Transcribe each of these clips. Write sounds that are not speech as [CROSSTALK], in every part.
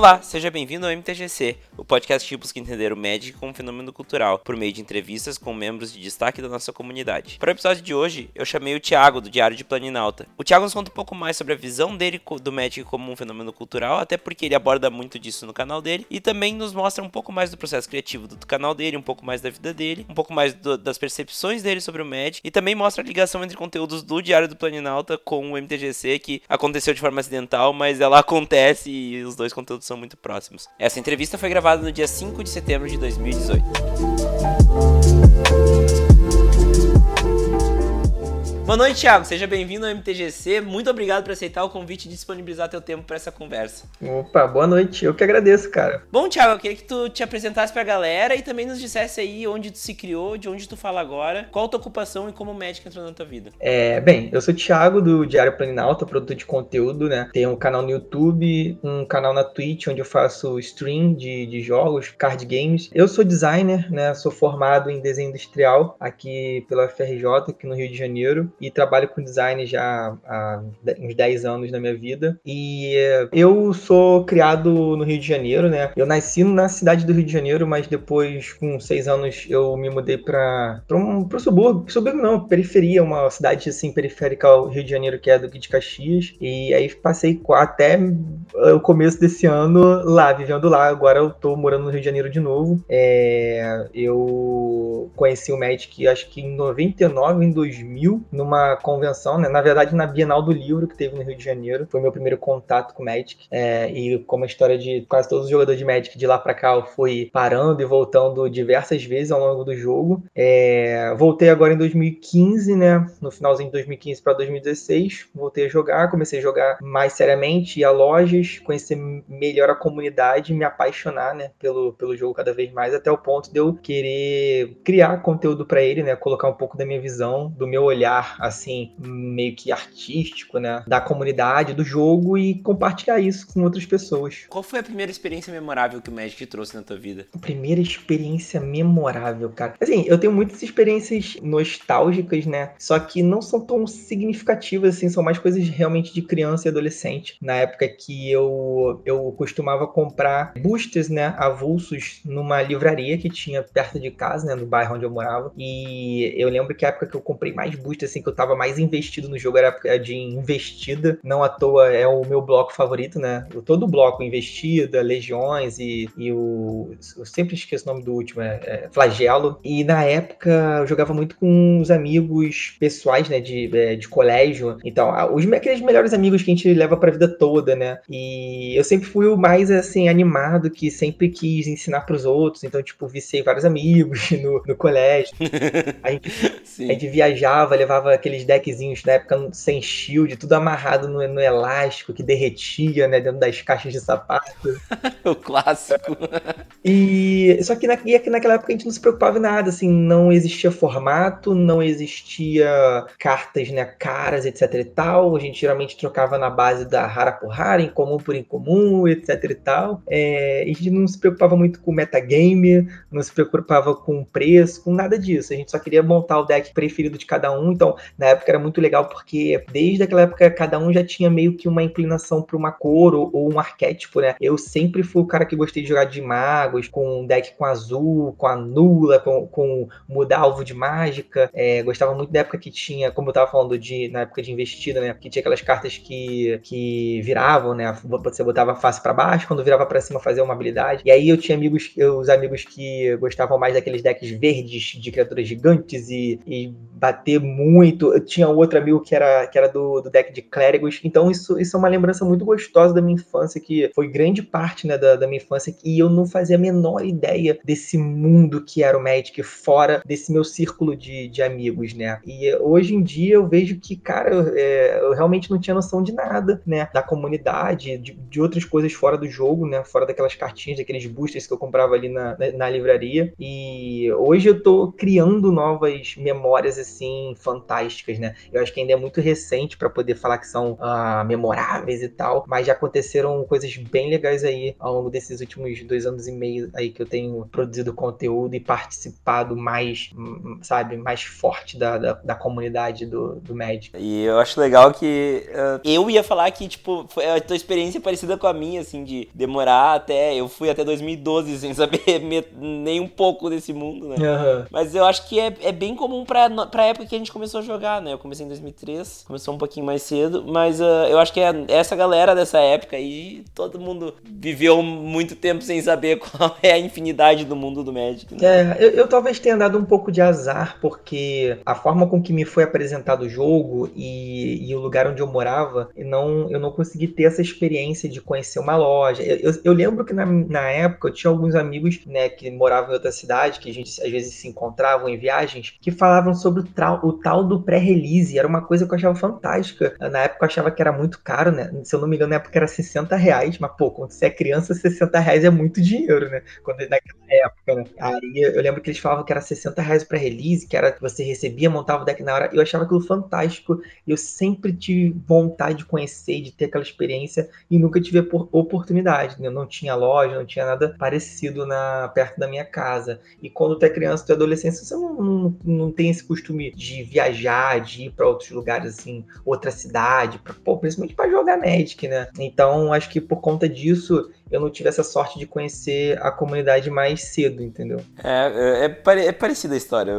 Olá, seja bem-vindo ao MTGC, o podcast que busca entender o Magic como um fenômeno cultural, por meio de entrevistas com membros de destaque da nossa comunidade. Para o episódio de hoje, eu chamei o Thiago, do Diário de Planinalta. O Thiago nos conta um pouco mais sobre a visão dele do Magic como um fenômeno cultural, até porque ele aborda muito disso no canal dele, e também nos mostra um pouco mais do processo criativo do canal dele, um pouco mais da vida dele, um pouco mais do, das percepções dele sobre o Magic, e também mostra a ligação entre conteúdos do Diário do Planinalta com o MTGC, que aconteceu de forma acidental, mas ela acontece e os dois conteúdos são muito próximos. Essa entrevista foi gravada no dia 5 de setembro de 2018. Boa noite, Thiago. Seja bem-vindo ao MTGC. Muito obrigado por aceitar o convite e disponibilizar teu tempo para essa conversa. Opa, boa noite. Eu que agradeço, cara. Bom, Thiago, eu queria que tu te apresentasse para a galera e também nos dissesse aí onde tu se criou, de onde tu fala agora, qual a tua ocupação e como o Magic entrou na tua vida. É, bem, eu sou o Thiago do Diário Planinalta, produtor de conteúdo, né? Tenho um canal no YouTube, um canal na Twitch onde eu faço stream de, de jogos, card games. Eu sou designer, né? Sou formado em desenho industrial aqui pela FRJ, aqui no Rio de Janeiro e trabalho com design já há uns 10 anos na minha vida. E eu sou criado no Rio de Janeiro, né? Eu nasci na cidade do Rio de Janeiro, mas depois, com 6 anos, eu me mudei para um pro subúrbio. Subúrbio não, periferia, uma cidade assim periférica ao Rio de Janeiro, que é Duque de Caxias. E aí passei até o começo desse ano lá, vivendo lá. Agora eu tô morando no Rio de Janeiro de novo. É, eu conheci o Magic, acho que em 99, em 2000, numa numa convenção, né? Na verdade, na Bienal do Livro que teve no Rio de Janeiro. Foi meu primeiro contato com Magic. É, e como a história de quase todos os jogadores de Magic de lá para cá, eu fui parando e voltando diversas vezes ao longo do jogo. É, voltei agora em 2015, né? No finalzinho de 2015 para 2016. Voltei a jogar, comecei a jogar mais seriamente, ir a lojas, conhecer melhor a comunidade, me apaixonar, né? Pelo, pelo jogo cada vez mais, até o ponto de eu querer criar conteúdo para ele, né? Colocar um pouco da minha visão, do meu olhar assim, meio que artístico, né, da comunidade, do jogo e compartilhar isso com outras pessoas. Qual foi a primeira experiência memorável que o Magic trouxe na tua vida? A primeira experiência memorável, cara. Assim, eu tenho muitas experiências nostálgicas, né, só que não são tão significativas, assim, são mais coisas realmente de criança e adolescente. Na época que eu, eu costumava comprar boosters, né, avulsos numa livraria que tinha perto de casa, né, no bairro onde eu morava. E eu lembro que a época que eu comprei mais boosters, assim, que eu tava mais investido no jogo era a de investida. Não à toa é o meu bloco favorito, né? Todo o bloco, investida, legiões e, e o. Eu sempre esqueço o nome do último, é, é flagelo. E na época eu jogava muito com os amigos pessoais, né? De, é, de colégio. Então, os, aqueles melhores amigos que a gente leva pra vida toda, né? E eu sempre fui o mais, assim, animado, que sempre quis ensinar pros outros. Então, tipo, vicei vários amigos [LAUGHS] no, no colégio. [LAUGHS] A gente, a gente viajava, levava aqueles deckzinhos da época sem shield, tudo amarrado no, no elástico que derretia, né, dentro das caixas de sapato. [LAUGHS] o clássico. E só que, na, e aqui naquela época a gente não se preocupava em nada, assim, não existia formato, não existia cartas, né, caras, etc e tal. A gente geralmente trocava na base da rara por rara, incomum por incomum, etc e tal. É, a gente não se preocupava muito com metagame, não se preocupava com preço, com nada disso. A gente só queria montar o deck preferido de cada um. Então, na época era muito legal porque desde aquela época cada um já tinha meio que uma inclinação para uma cor ou, ou, um arquétipo, né? Eu sempre fui o cara que gostei de jogar de magos, com um deck com azul, com a nula, com, com mudar alvo de mágica. É, gostava muito da época que tinha, como eu tava falando de na época de investida, né? Que tinha aquelas cartas que, que viravam, né? Você botava face para baixo, quando virava para cima fazia uma habilidade. E aí eu tinha amigos, os amigos que gostavam mais daqueles decks verdes de criaturas gigantes e, e bater muito. Eu tinha outro amigo que era, que era do, do deck de clérigos. Então, isso, isso é uma lembrança muito gostosa da minha infância, que foi grande parte né, da, da minha infância, e eu não fazia a menor ideia desse mundo que era o Magic, fora desse meu círculo de, de amigos, né? E hoje em dia eu vejo que, cara, eu, é, eu realmente não tinha noção de nada, né? Da comunidade, de, de outras coisas fora do jogo, né? Fora daquelas cartinhas, daqueles boosters que eu comprava ali na, na, na livraria. E hoje eu tô criando novas memórias, assim, fantásticas fantásticas, né? Eu acho que ainda é muito recente para poder falar que são uh, memoráveis e tal, mas já aconteceram coisas bem legais aí ao longo desses últimos dois anos e meio aí que eu tenho produzido conteúdo e participado mais, sabe, mais forte da, da, da comunidade do, do Magic. E eu acho legal que uh, eu ia falar que, tipo, foi a tua experiência é parecida com a minha, assim, de demorar até. Eu fui até 2012 [LAUGHS] sem saber nem um pouco desse mundo, né? Uhum. Mas eu acho que é, é bem comum pra, pra época que a gente começou a jogar, né? Eu comecei em 2003, começou um pouquinho mais cedo, mas uh, eu acho que é essa galera dessa época aí, todo mundo viveu muito tempo sem saber [LAUGHS] qual é a infinidade do mundo do Magic. Né? É, eu, eu talvez tenha dado um pouco de azar, porque a forma com que me foi apresentado o jogo e, e o lugar onde eu morava, eu não, eu não consegui ter essa experiência de conhecer uma loja. Eu, eu, eu lembro que na, na época eu tinha alguns amigos né, que moravam em outra cidade, que a gente às vezes se encontravam em viagens, que falavam sobre o, o tal do pré-release. Era uma coisa que eu achava fantástica. Na época eu achava que era muito caro, né? Se eu não me engano, na época era 60 reais, mas pô, quando você é criança, 60 reais é muito dinheiro, né? Quando, naquela época, né? Aí eu lembro que eles falavam que era 60 reais para release, que era você recebia, montava o deck na hora. Eu achava aquilo fantástico. Eu sempre tive vontade de conhecer, de ter aquela experiência e nunca tive oportunidade. Né? Eu não tinha loja, não tinha nada parecido na perto da minha casa. E quando tu é criança, tu é adolescente, você não, não, não tem esse costume de viajar, de ir para outros lugares, assim, outra cidade, pra, pô, principalmente para jogar Magic, né? Então, acho que por conta disso, eu não tive essa sorte de conhecer a comunidade mais cedo, entendeu? É, é, é, é parecida a história.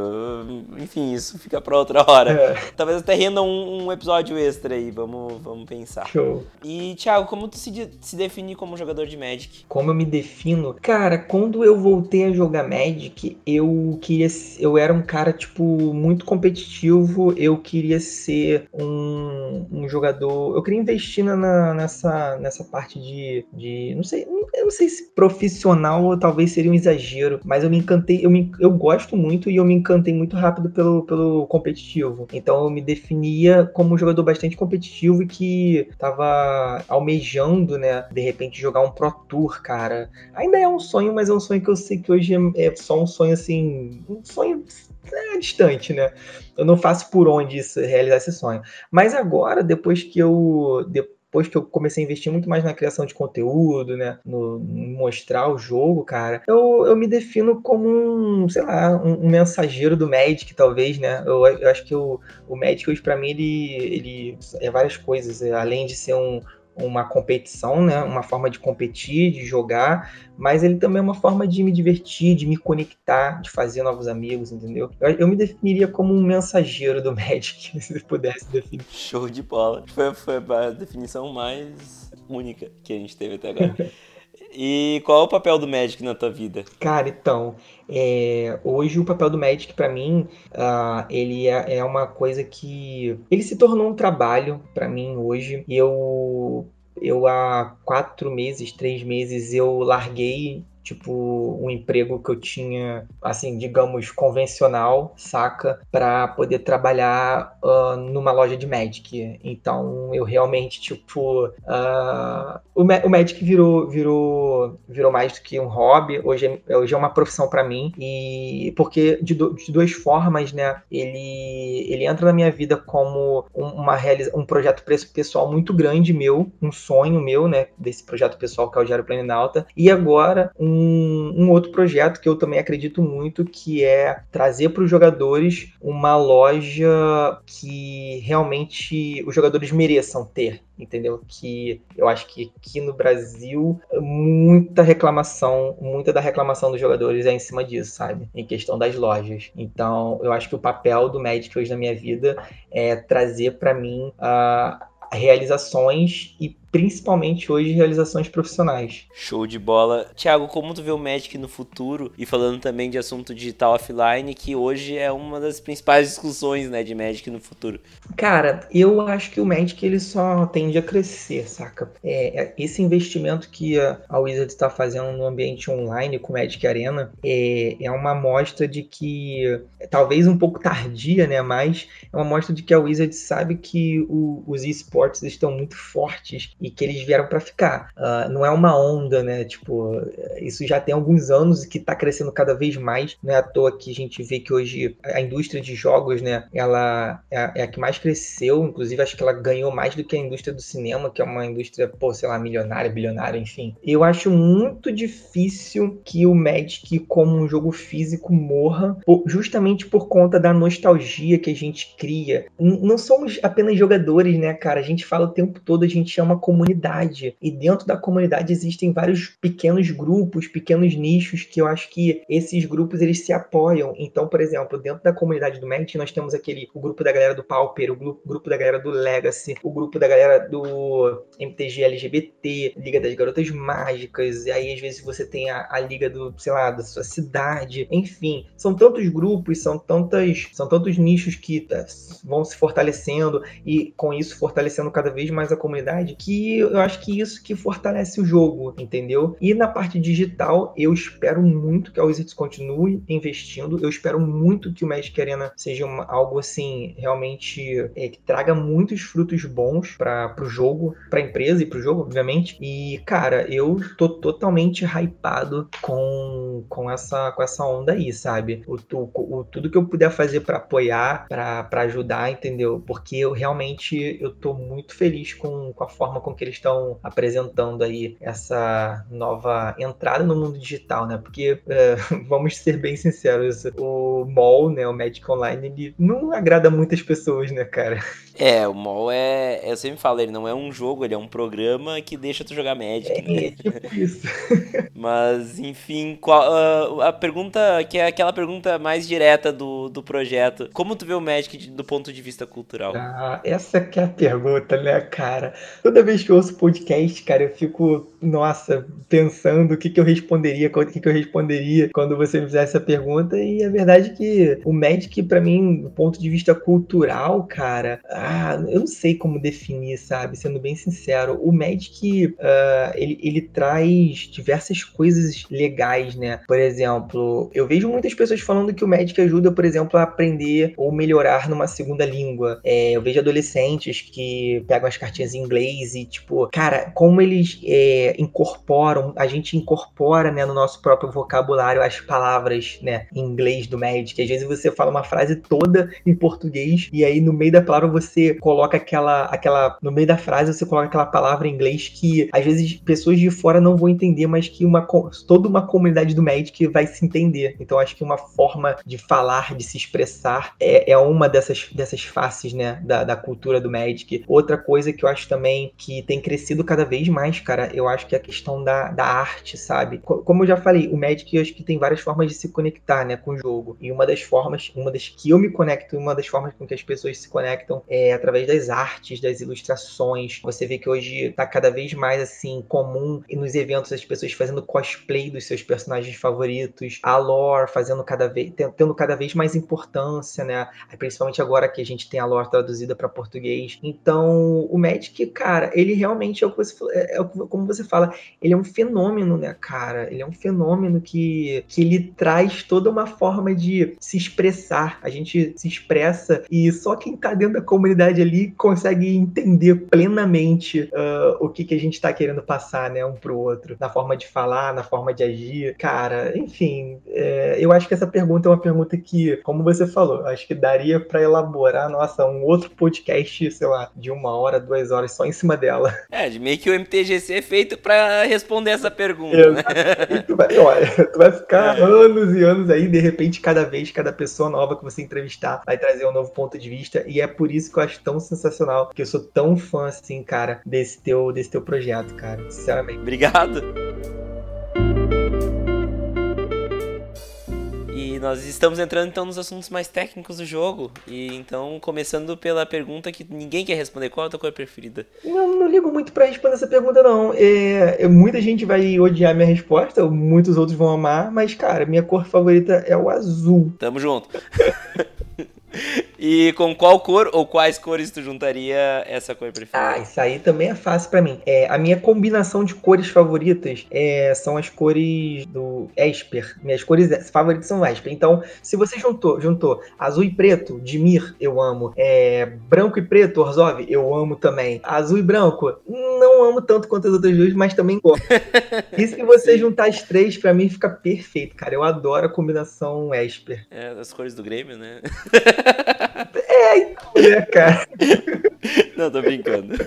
Enfim, isso fica pra outra hora. É. Talvez até renda um, um, episódio extra aí, vamos, vamos pensar. Show. E, Thiago, como tu se, se define como jogador de Magic? Como eu me defino? Cara, quando eu voltei a jogar Magic, eu queria. Eu era um cara, tipo, muito competitivo. Eu queria ser um, um jogador. Eu queria investir na, nessa, nessa parte de, de. Não sei eu não sei se profissional talvez seria um exagero, mas eu me encantei, eu, me, eu gosto muito e eu me encantei muito rápido pelo, pelo competitivo. Então eu me definia como um jogador bastante competitivo e que tava almejando, né, de repente jogar um Pro Tour, cara. Ainda é um sonho, mas é um sonho que eu sei que hoje é, é só um sonho assim, um sonho é distante, né? Eu não faço por onde isso, realizar esse sonho. Mas agora, depois que eu. Depois que eu comecei a investir muito mais na criação de conteúdo, né, no, mostrar o jogo, cara, eu, eu me defino como um, sei lá, um, um mensageiro do Magic, talvez, né? Eu, eu acho que o, o Magic hoje para mim ele, ele é várias coisas, é, além de ser um uma competição, né? Uma forma de competir, de jogar, mas ele também é uma forma de me divertir, de me conectar, de fazer novos amigos, entendeu? Eu, eu me definiria como um mensageiro do [LAUGHS] Magic, se pudesse definir. Show de bola. Foi, foi a definição mais única que a gente teve até agora. [LAUGHS] E qual é o papel do Magic na tua vida? Cara, então, é, hoje o papel do Magic para mim, uh, ele é, é, uma coisa que ele se tornou um trabalho para mim hoje. E eu, eu há quatro meses, três meses, eu larguei tipo um emprego que eu tinha, assim, digamos, convencional, saca, para poder trabalhar uh, numa loja de Magic. Então eu realmente, tipo, uh, o, o Magic virou, virou, virou mais do que um hobby, hoje é, hoje é uma profissão para mim, e porque de, do, de duas formas, né, ele, ele entra na minha vida como uma um projeto pessoal muito grande meu, um sonho meu, né, desse projeto pessoal que é o Diário Planalta, e agora um um, um, outro projeto que eu também acredito muito, que é trazer para os jogadores uma loja que realmente os jogadores mereçam ter, entendeu? Que eu acho que aqui no Brasil muita reclamação, muita da reclamação dos jogadores é em cima disso, sabe? Em questão das lojas. Então, eu acho que o papel do Magic hoje na minha vida é trazer para mim uh, realizações e principalmente hoje realizações profissionais. Show de bola. Tiago, como tu vê o Magic no futuro e falando também de assunto digital offline, que hoje é uma das principais discussões, né, de Magic no futuro? Cara, eu acho que o Magic ele só tende a crescer, saca? É, é esse investimento que a Wizard está fazendo no ambiente online com o Magic Arena é, é uma amostra de que, talvez um pouco tardia, né, mas é uma amostra de que a Wizard sabe que o, os esportes estão muito fortes e que eles vieram para ficar. Uh, não é uma onda, né? Tipo, isso já tem alguns anos e que está crescendo cada vez mais. Não é à toa que a gente vê que hoje a indústria de jogos, né? Ela é a, é a que mais cresceu. Inclusive, acho que ela ganhou mais do que a indústria do cinema, que é uma indústria, pô, sei lá, milionária, bilionária, enfim. Eu acho muito difícil que o Magic, como um jogo físico, morra, justamente por conta da nostalgia que a gente cria. Não somos apenas jogadores, né, cara? A gente fala o tempo todo, a gente é uma comunidade. E dentro da comunidade existem vários pequenos grupos, pequenos nichos que eu acho que esses grupos eles se apoiam. Então, por exemplo, dentro da comunidade do Magic, nós temos aquele o grupo da galera do Pauper, o grupo da galera do Legacy, o grupo da galera do MTG LGBT, Liga das Garotas Mágicas, e aí às vezes você tem a, a liga do, sei lá, da sua cidade. Enfim, são tantos grupos, são tantas, são tantos nichos que tá, vão se fortalecendo e com isso fortalecendo cada vez mais a comunidade, que eu acho que isso que fortalece o jogo, entendeu? E na parte digital, eu espero muito que a Wizards continue investindo, eu espero muito que o Magic Arena seja uma, algo assim, realmente é, que traga muitos frutos bons para o jogo, para a empresa e para o jogo, obviamente. E, cara, eu tô totalmente hypado com, com, essa, com essa onda aí, sabe? O, o, o tudo que eu puder fazer para apoiar, para ajudar, entendeu? Porque eu realmente eu tô muito feliz com, com a forma com que eles estão apresentando aí essa nova entrada no mundo digital, né? Porque, é, [LAUGHS] vamos ser bem sinceros, o mall, né, o Magic Online, ele não agrada muitas pessoas, né, cara? É, o mall é, eu sempre falo, ele não é um jogo, ele é um programa que deixa tu jogar Magic, é, né? tipo isso. [LAUGHS] Mas, enfim, qual, uh, a pergunta, que é aquela pergunta mais direta do, do projeto, como tu vê o Magic do ponto de vista cultural? Ah, essa que é a pergunta, né, cara? Toda vez que eu ouço podcast, cara, eu fico, nossa, pensando o que, que eu responderia, o que, que eu responderia quando você me fizesse essa pergunta, e a verdade é que o Magic, para mim, do ponto de vista cultural, cara, ah, eu não sei como definir, sabe? Sendo bem sincero, o Magic, uh, ele, ele traz diversas coisas legais, né? Por exemplo, eu vejo muitas pessoas falando que o Magic ajuda, por exemplo, a aprender ou melhorar numa segunda língua. É, eu vejo adolescentes que pegam as cartinhas em inglês e, tipo, cara, como eles é, incorporam, a gente incorpora, né, no nosso próprio vocabulário as palavras, né, em inglês do Magic. Às vezes você fala uma frase toda em português e aí no meio da palavra você coloca aquela, aquela, no meio da frase você coloca aquela palavra em inglês que às vezes pessoas de fora não vão entender, mas que uma, toda uma comunidade do Magic vai se entender. Então acho que uma forma de falar, de se expressar é, é uma dessas, dessas faces, né, da, da cultura do Magic. Outra coisa que eu acho também que tem crescido cada vez mais, cara, eu acho que é a questão da, da arte, sabe? Como eu já falei, o Magic eu acho que tem várias formas de se conectar, né, com o jogo. E uma das formas, uma das que eu me conecto, uma das formas com que as pessoas se conectam é através das artes, das ilustrações. Você vê que hoje tá cada vez mais assim comum nos eventos as pessoas fazendo cosplay dos seus personagens favoritos, a lore fazendo cada vez tendo cada vez mais importância, né? Principalmente agora que a gente tem a lore traduzida para português. Então, o Magic, cara, ele realmente é o que você é, é como você fala, ele é um fenômeno, né, cara? Ele é um fenômeno que que ele traz toda uma forma de se expressar. A gente se expressa e só quem tá dentro da comunidade ali consegue entender plenamente uh, o que, que a gente está querendo passar, né, um pro outro, na forma de falar, na forma de agir. Cara, enfim, é, eu acho que essa pergunta é uma pergunta que, como você falou, acho que daria para elaborar, nossa, um outro podcast, sei lá, de uma hora, duas horas só em cima dela. É, de meio que o MTGC é feito para responder essa pergunta, né? tu vai, olha, tu vai ficar é. anos e anos aí, de repente, cada vez, cada pessoa nova que você entrevistar vai trazer um novo ponto de vista, e é por isso isso que eu acho tão sensacional, que eu sou tão fã, assim, cara, desse teu, desse teu projeto, cara, sinceramente. Obrigado. E nós estamos entrando então nos assuntos mais técnicos do jogo. E então, começando pela pergunta que ninguém quer responder: qual é a tua cor preferida? Não, não ligo muito para responder essa pergunta, não. É, muita gente vai odiar minha resposta, muitos outros vão amar, mas, cara, minha cor favorita é o azul. Tamo junto. [LAUGHS] E com qual cor ou quais cores tu juntaria essa cor preferida? Ah, isso aí também é fácil para mim. É, a minha combinação de cores favoritas é, são as cores do Esper. Minhas cores favoritas são Esper. Então, se você juntou, juntou azul e preto, Dimir, eu amo. É, branco e preto, Orzov, eu amo também. Azul e branco, não amo tanto quanto as outras duas, mas também gosto. [LAUGHS] e se você juntar as três, para mim fica perfeito, cara. Eu adoro a combinação Esper. É, as cores do Grêmio, né? [LAUGHS] né, cara? [LAUGHS] Não, tô brincando. [LAUGHS]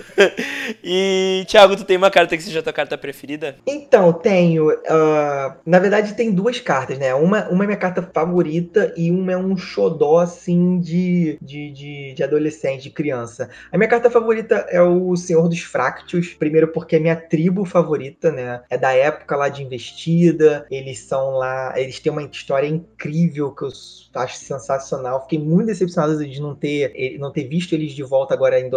E, Thiago, tu tem uma carta que seja a tua carta preferida? Então, tenho. Uh, na verdade, tem duas cartas, né? Uma, uma é minha carta favorita e uma é um xodó, assim, de, de, de, de adolescente, de criança. A minha carta favorita é o Senhor dos Fractos. Primeiro porque é minha tribo favorita, né? É da época lá de Investida. Eles são lá... Eles têm uma história incrível que eu acho sensacional. Fiquei muito decepcionado de não ter, não ter visto eles de volta agora em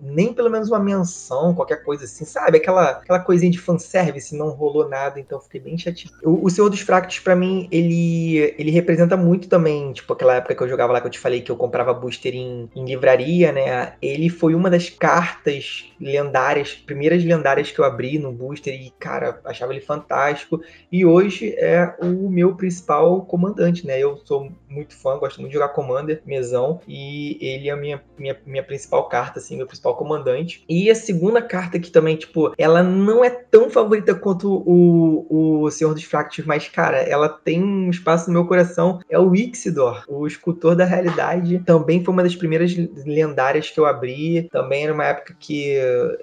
Nem pelo menos uma menção, qualquer coisa assim, sabe? Aquela, aquela coisinha de fanservice, não rolou nada, então fiquei bem chateado. O, o Senhor dos Fractos, para mim, ele, ele representa muito também, tipo, aquela época que eu jogava lá, que eu te falei que eu comprava booster em, em livraria, né? Ele foi uma das cartas lendárias, primeiras lendárias que eu abri no booster e, cara, achava ele fantástico. E hoje é o meu principal comandante, né? Eu sou sou muito fã, gosto muito de jogar Commander, mesão, e ele é a minha, minha, minha principal carta, assim, meu principal comandante. E a segunda carta que também, tipo, ela não é tão favorita quanto o, o Senhor dos Fractos, mas, cara, ela tem um espaço no meu coração, é o Ixidor, o escultor da realidade. Também foi uma das primeiras lendárias que eu abri, também era uma época que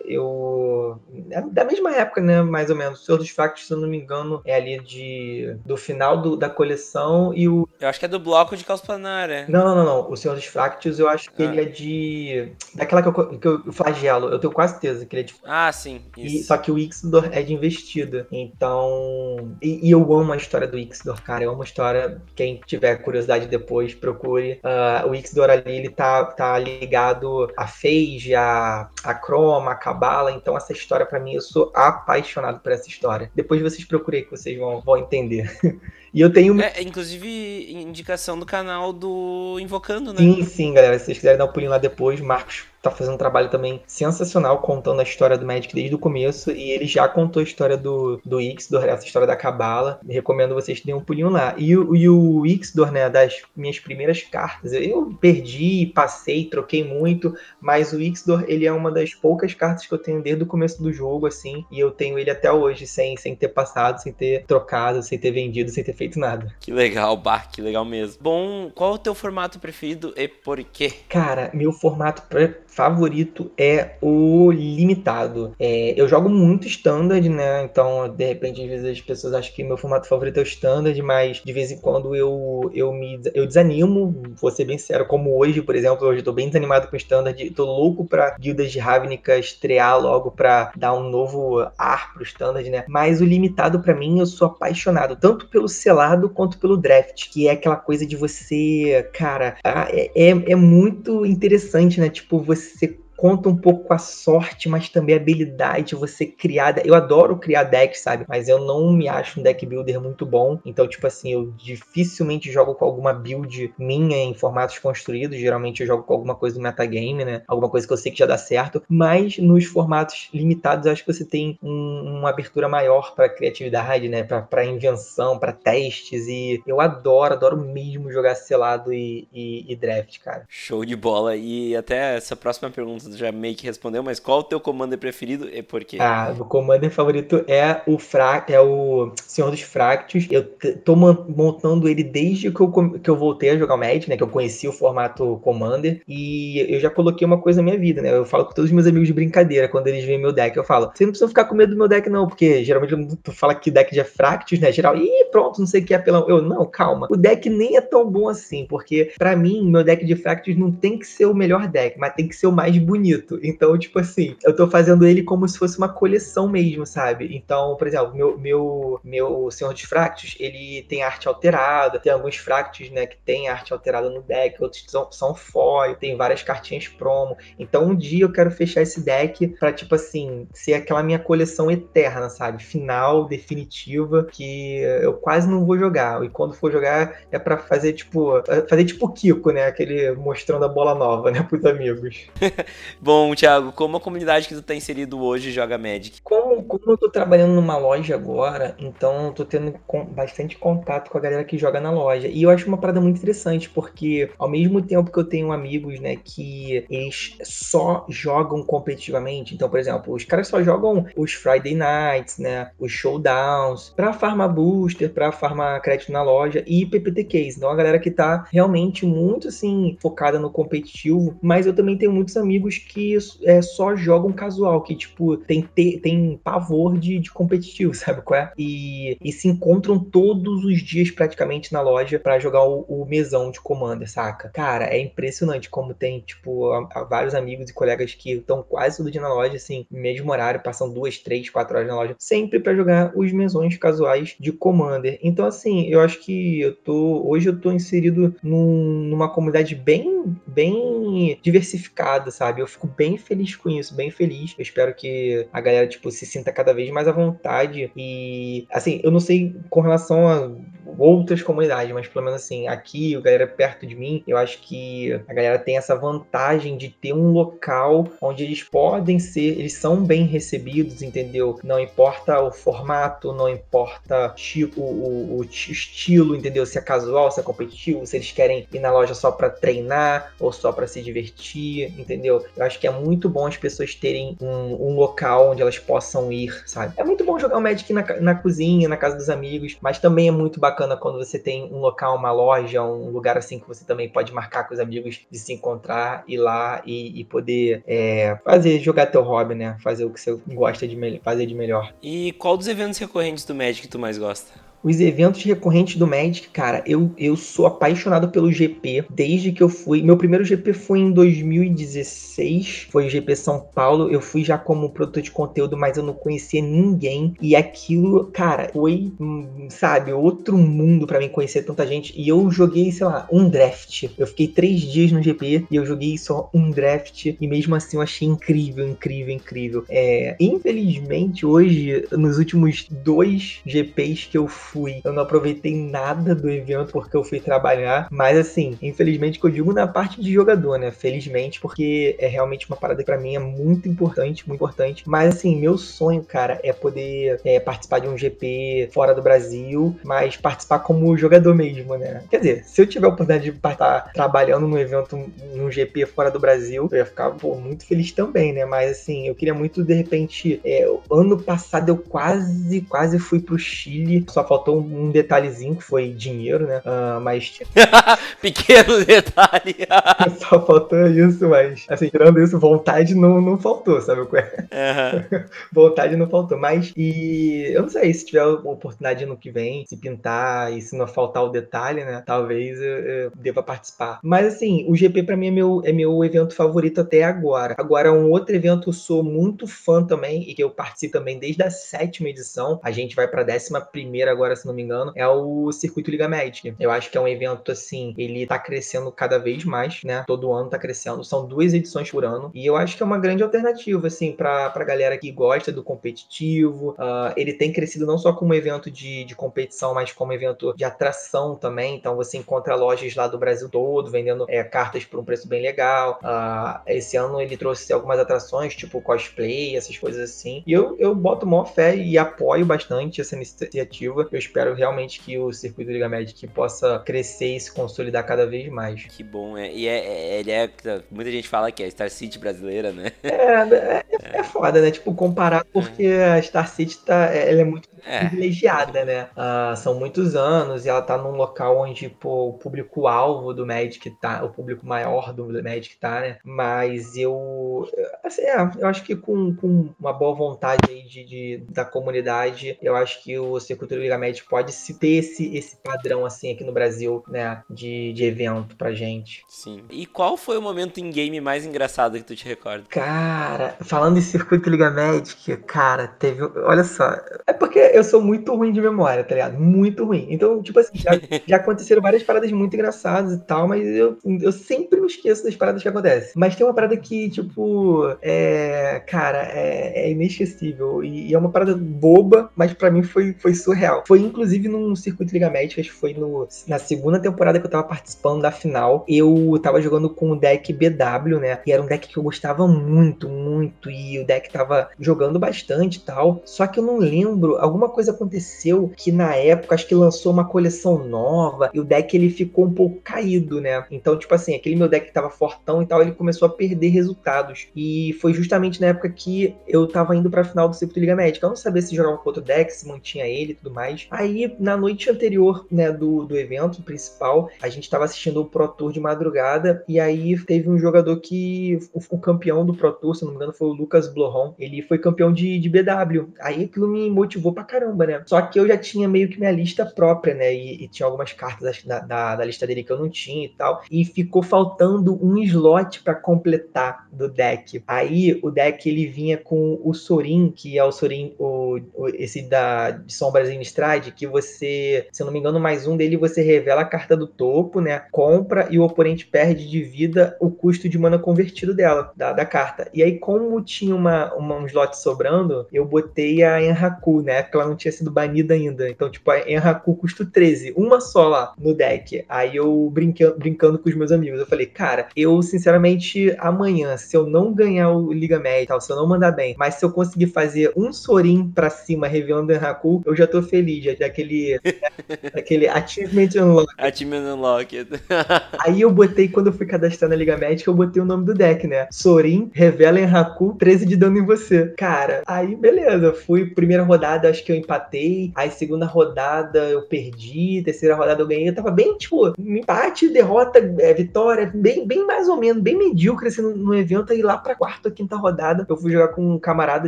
eu... É da mesma época, né, mais ou menos. O Senhor dos Fractos, se eu não me engano, é ali de... do final do, da coleção, e o... Eu acho que é do bloco de caos planar, é. Não, não, não, não. O Senhor dos Fractos, eu acho que ah. ele é de. Daquela que eu, que eu flagelo. Eu tenho quase certeza que ele é de. Ah, sim. E, só que o Ixidor é de investida. Então. E, e, eu amo a história do Ixidor, cara. Eu amo a história. Quem tiver curiosidade depois, procure. Uh, o Ixidor ali, ele tá, tá ligado a Phage, a, a Chroma, a Cabala. Então, essa história, para mim, eu sou apaixonado por essa história. Depois vocês procurem que vocês vão, vão entender. [LAUGHS] E eu tenho. É, inclusive, indicação do canal do Invocando, né? Sim, sim, galera. Se vocês quiserem dar um pulinho lá depois, Marcos tá fazendo um trabalho também sensacional contando a história do Magic desde o começo. E ele já contou a história do, do Ixdor, essa história da Cabala. Recomendo vocês terem um pulinho lá. E, e o Ixdor, né, das minhas primeiras cartas, eu perdi, passei, troquei muito, mas o Ixdor, ele é uma das poucas cartas que eu tenho desde o começo do jogo, assim, e eu tenho ele até hoje, sem, sem ter passado, sem ter trocado, sem ter vendido, sem ter feito nada. Que legal, Bar, que legal mesmo. Bom, qual o teu formato preferido e por quê? Cara, meu formato pre favorito é o limitado. É, eu jogo muito standard, né? Então, de repente, às vezes as pessoas acham que meu formato favorito é o standard, mas de vez em quando eu, eu me eu desanimo, vou ser bem sincero, como hoje, por exemplo, hoje eu tô bem desanimado com o standard, tô louco pra guildas de Ravnica estrear logo pra dar um novo ar pro standard, né? Mas o limitado para mim eu sou apaixonado, tanto pelo selado quanto pelo draft, que é aquela coisa de você, cara, é, é, é muito interessante, né? Tipo, você você conta um pouco com a sorte, mas também a habilidade de você criar. Eu adoro criar decks, sabe? Mas eu não me acho um deck builder muito bom. Então, tipo assim, eu dificilmente jogo com alguma build minha em formatos construídos. Geralmente eu jogo com alguma coisa do metagame, né? Alguma coisa que eu sei que já dá certo. Mas nos formatos limitados, eu acho que você tem um, uma abertura maior para criatividade, né? Para invenção, para testes. E eu adoro, adoro mesmo jogar selado e, e, e draft, cara. Show de bola. E até essa próxima pergunta já meio que respondeu, mas qual o teu commander preferido e por quê? Ah, o commander favorito é o fra é o Senhor dos Fractos. Eu tô montando ele desde que eu, que eu voltei a jogar o Magic, né? Que eu conheci o formato commander. E eu já coloquei uma coisa na minha vida, né? Eu falo com todos os meus amigos de brincadeira, quando eles veem meu deck, eu falo, você não precisa ficar com medo do meu deck, não, porque geralmente tu fala que deck de Fractos, né? Geral, ih, pronto, não sei o que é apelão. Eu, não, calma. O deck nem é tão bom assim, porque para mim, meu deck de Fractos não tem que ser o melhor deck, mas tem que ser o mais bonito bonito. Então, tipo assim, eu tô fazendo ele como se fosse uma coleção mesmo, sabe? Então, por exemplo, meu, meu, meu Senhor dos Fractos, ele tem arte alterada, tem alguns Fractos, né, que tem arte alterada no deck, outros são, são foil, tem várias cartinhas promo. Então, um dia eu quero fechar esse deck pra, tipo assim, ser aquela minha coleção eterna, sabe? Final, definitiva, que eu quase não vou jogar. E quando for jogar, é para fazer, tipo, fazer tipo Kiko, né? Aquele mostrando a bola nova, né, pros amigos. [LAUGHS] Bom, Thiago, como a comunidade que tu tá inserido hoje joga Magic? Como, como eu tô trabalhando numa loja agora, então eu tô tendo bastante contato com a galera que joga na loja. E eu acho uma parada muito interessante, porque ao mesmo tempo que eu tenho amigos, né, que eles só jogam competitivamente, então, por exemplo, os caras só jogam os Friday Nights, né, os Showdowns, pra farmar booster, pra farmar crédito na loja e PPTQs. Então, a galera que tá realmente muito, assim, focada no competitivo, mas eu também tenho muitos amigos que é, só jogam casual, que, tipo, tem, te, tem pavor de, de competitivo, [LAUGHS] sabe qual é? E, e se encontram todos os dias praticamente na loja para jogar o, o, mesão de Commander, saca? Cara, é impressionante como tem, tipo, a, a vários amigos e colegas que estão quase todo dia na loja, assim, mesmo horário, passam duas, três, quatro horas na loja, sempre para jogar os mesões casuais de Commander. Então, assim, eu acho que eu tô. Hoje eu tô inserido num, numa comunidade bem, bem diversificada, sabe? Eu fico bem feliz com isso, bem feliz. Eu espero que a galera, tipo, se sinta cada vez mais à vontade. E, assim, eu não sei com relação a outras comunidades, mas pelo menos assim, aqui, a galera perto de mim, eu acho que a galera tem essa vantagem de ter um local onde eles podem ser, eles são bem recebidos, entendeu? Não importa o formato, não importa tipo, o, o, o estilo, entendeu? Se é casual, se é competitivo, se eles querem ir na loja só para treinar ou só para se divertir, entendeu? Eu acho que é muito bom as pessoas terem um, um local onde elas possam ir, sabe? É muito bom jogar o Magic na, na cozinha, na casa dos amigos, mas também é muito bacana bacana quando você tem um local, uma loja, um lugar assim que você também pode marcar com os amigos de se encontrar, ir lá e, e poder é, fazer, jogar teu hobby, né? Fazer o que você gosta de fazer de melhor. E qual dos eventos recorrentes do Magic tu mais gosta? Os eventos recorrentes do Magic, cara, eu, eu sou apaixonado pelo GP desde que eu fui. Meu primeiro GP foi em 2016, foi o GP São Paulo. Eu fui já como produtor de conteúdo, mas eu não conhecia ninguém. E aquilo, cara, foi, hum, sabe, outro mundo para mim conhecer tanta gente. E eu joguei, sei lá, um draft. Eu fiquei três dias no GP e eu joguei só um draft. E mesmo assim eu achei incrível, incrível, incrível. É, infelizmente, hoje, nos últimos dois GPs que eu fui, fui. Eu não aproveitei nada do evento porque eu fui trabalhar. Mas assim, infelizmente que eu digo na parte de jogador, né? Felizmente, porque é realmente uma parada que pra mim é muito importante, muito importante. Mas assim, meu sonho, cara, é poder é, participar de um GP fora do Brasil, mas participar como jogador mesmo, né? Quer dizer, se eu tiver a oportunidade de estar trabalhando num evento, num GP fora do Brasil, eu ia ficar pô, muito feliz também, né? Mas assim, eu queria muito, de repente, é, ano passado eu quase, quase fui pro Chile, só faltou faltou um detalhezinho que foi dinheiro, né? Uh, mas. [LAUGHS] Pequeno detalhe. [LAUGHS] Só faltou isso, mas. Assim, tirando isso, vontade não, não faltou, sabe o que é? Uhum. [LAUGHS] vontade não faltou. Mas, e eu não sei, se tiver oportunidade no que vem, se pintar e se não faltar o detalhe, né? Talvez eu, eu deva participar. Mas, assim, o GP pra mim é meu, é meu evento favorito até agora. Agora, um outro evento que eu sou muito fã também e que eu participo também desde a sétima edição. A gente vai pra décima primeira agora se não me engano, é o Circuito Liga Magic. Eu acho que é um evento, assim, ele tá crescendo cada vez mais, né? Todo ano tá crescendo. São duas edições por ano. E eu acho que é uma grande alternativa, assim, pra, pra galera que gosta do competitivo. Uh, ele tem crescido não só como evento de, de competição, mas como evento de atração também. Então você encontra lojas lá do Brasil todo vendendo é, cartas por um preço bem legal. Uh, esse ano ele trouxe algumas atrações, tipo cosplay, essas coisas assim. E eu, eu boto maior fé e apoio bastante essa iniciativa. Eu espero realmente que o circuito Liga Magic possa crescer e se consolidar cada vez mais. Que bom, é. E é, é, ele é, Muita gente fala que é a Star City brasileira, né? É, é, é foda, né? Tipo, comparar porque a Star City tá, ela é muito é. privilegiada, né? Uh, são muitos anos e ela tá num local onde pô, o público-alvo do Magic tá, o público maior do Magic tá, né? Mas eu, assim, é, eu acho que com, com uma boa vontade aí de, de, da comunidade, eu acho que o Circuito Liga Magic pode se ter esse, esse padrão, assim, aqui no Brasil, né? De, de evento pra gente. Sim. E qual foi o momento em game mais engraçado que tu te recorda? Cara, falando em Circuito Liga Magic, cara, teve. Olha só. É porque eu sou muito ruim de memória, tá ligado? Muito ruim. Então, tipo assim, já, [LAUGHS] já aconteceram várias paradas muito engraçadas e tal, mas eu, eu sempre me esqueço das paradas que acontecem. Mas tem uma parada que, tipo, é. Cara, é, é inesquecível. E, e, é uma parada boba, mas para mim foi, foi surreal. Foi inclusive num circuito Liga que foi no, na segunda temporada que eu tava participando da final. Eu tava jogando com o deck BW, né? E era um deck que eu gostava muito, muito. E o deck tava jogando bastante e tal. Só que eu não lembro, alguma coisa aconteceu que na época acho que lançou uma coleção nova e o deck ele ficou um pouco caído, né? Então, tipo assim, aquele meu deck que tava fortão e tal, ele começou a perder resultados. E foi justamente na época que eu tava indo pra final do circuito Liga Médica. Eu não sabia se jogava com outro deck, se mantinha ele e tudo mais. Aí, na noite anterior, né, do, do evento principal, a gente tava assistindo o Pro Tour de madrugada e aí teve um jogador que o, o campeão do Pro Tour, se não me engano, foi o Lucas Blohon. Ele foi campeão de, de BW. Aí aquilo me motivou pra caramba, né? Só que eu já tinha meio que minha lista própria, né? E, e tinha algumas cartas da, da, da, lista dele que eu não tinha e tal. E ficou faltando um slot para completar do deck. Aí o deck ele vinha com o Sorin, que é o Sorin, o, o esse da de Sombras em Stride, que você, se eu não me engano, mais um dele você revela a carta do topo, né? Compra e o oponente perde de vida o custo de mana convertido dela, da, da carta. E aí, como tinha uma, uma, um slot sobrando, eu botei a Enraku, né? Porque ela não tinha sido banida ainda. Então, tipo, a Enraku custa 13, uma só lá no deck. Aí eu brincando com os meus amigos, eu falei, cara, eu sinceramente, amanhã, se eu não ganhar o Liga Média tal, se eu não mandar bem, mas se eu conseguir fazer um Sorin pra cima revelando Enraku, eu já tô feliz, já daquele, [LAUGHS] aquele Achievement Unlocked. Achievement Unlocked. [LAUGHS] Aí eu botei, quando eu fui cadastrar na Liga Médica, eu botei o nome do deck, né? Sorin, revela Enraku, 13 de dano em você. Cara, aí beleza, fui, primeira rodada acho que eu empatei, aí segunda rodada eu perdi, terceira rodada eu ganhei, eu tava bem, tipo, empate, derrota, é, vitória, bem, bem mais ou menos, bem medíocre assim, no, no evento, aí lá pra quarta, quinta rodada, eu fui jogar com um camarada,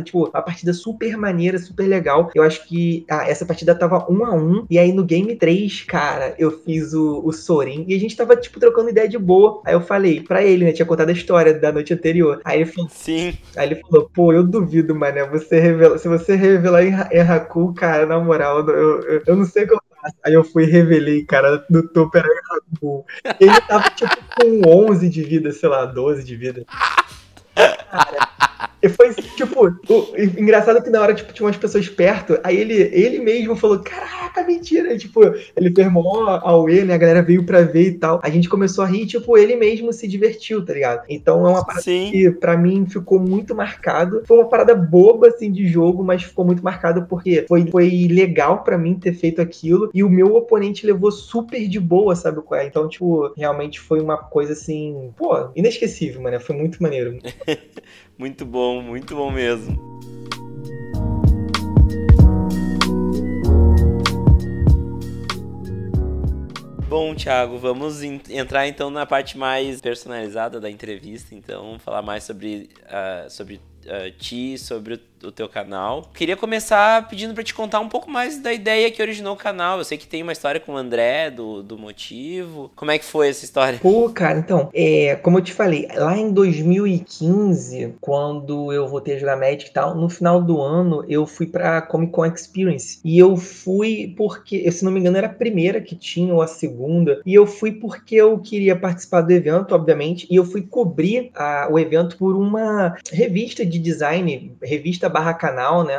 tipo, uma partida super maneira, super legal, eu acho que ah, essa partida tava um a um, e aí no game 3, cara, eu fiz o, o Sorin, e a gente tava, tipo, trocando ideia de boa, aí eu falei pra ele, né, tinha contado a história da noite anterior, aí ele falou, sim, aí ele falou, pô, eu duvido, mano, você revela, se você revelar em, em Haku, cara, na moral, eu, eu, eu não sei o faço. Aí eu fui e revelei, cara, no topo era Haku. Ele tava, tipo, com 11 de vida, sei lá, 12 de vida. Cara, [LAUGHS] e foi, tipo, o, engraçado que na hora, tipo, tinha umas pessoas perto, aí ele, ele mesmo falou, caraca, mentira. E, tipo, ele firmou a E, né? A galera veio pra ver e tal. A gente começou a rir, tipo, ele mesmo se divertiu, tá ligado? Então é uma parada Sim. que pra mim ficou muito marcado. Foi uma parada boba, assim, de jogo, mas ficou muito marcado porque foi, foi legal pra mim ter feito aquilo. E o meu oponente levou super de boa, sabe qual é? Então, tipo, realmente foi uma coisa assim, pô, inesquecível, mano. Foi muito maneiro. [LAUGHS] muito bom, muito bom mesmo. Bom, Thiago, vamos entrar então na parte mais personalizada da entrevista, então falar mais sobre, uh, sobre uh, ti, sobre o do teu canal. Queria começar pedindo para te contar um pouco mais da ideia que originou o canal. Eu sei que tem uma história com o André, do, do motivo. Como é que foi essa história? Pô, cara, então, é, como eu te falei, lá em 2015, quando eu voltei a jogar Magic e tal, no final do ano eu fui pra Comic Con Experience. E eu fui porque, se não me engano, era a primeira que tinha ou a segunda. E eu fui porque eu queria participar do evento, obviamente. E eu fui cobrir a, o evento por uma revista de design, revista barra canal, né?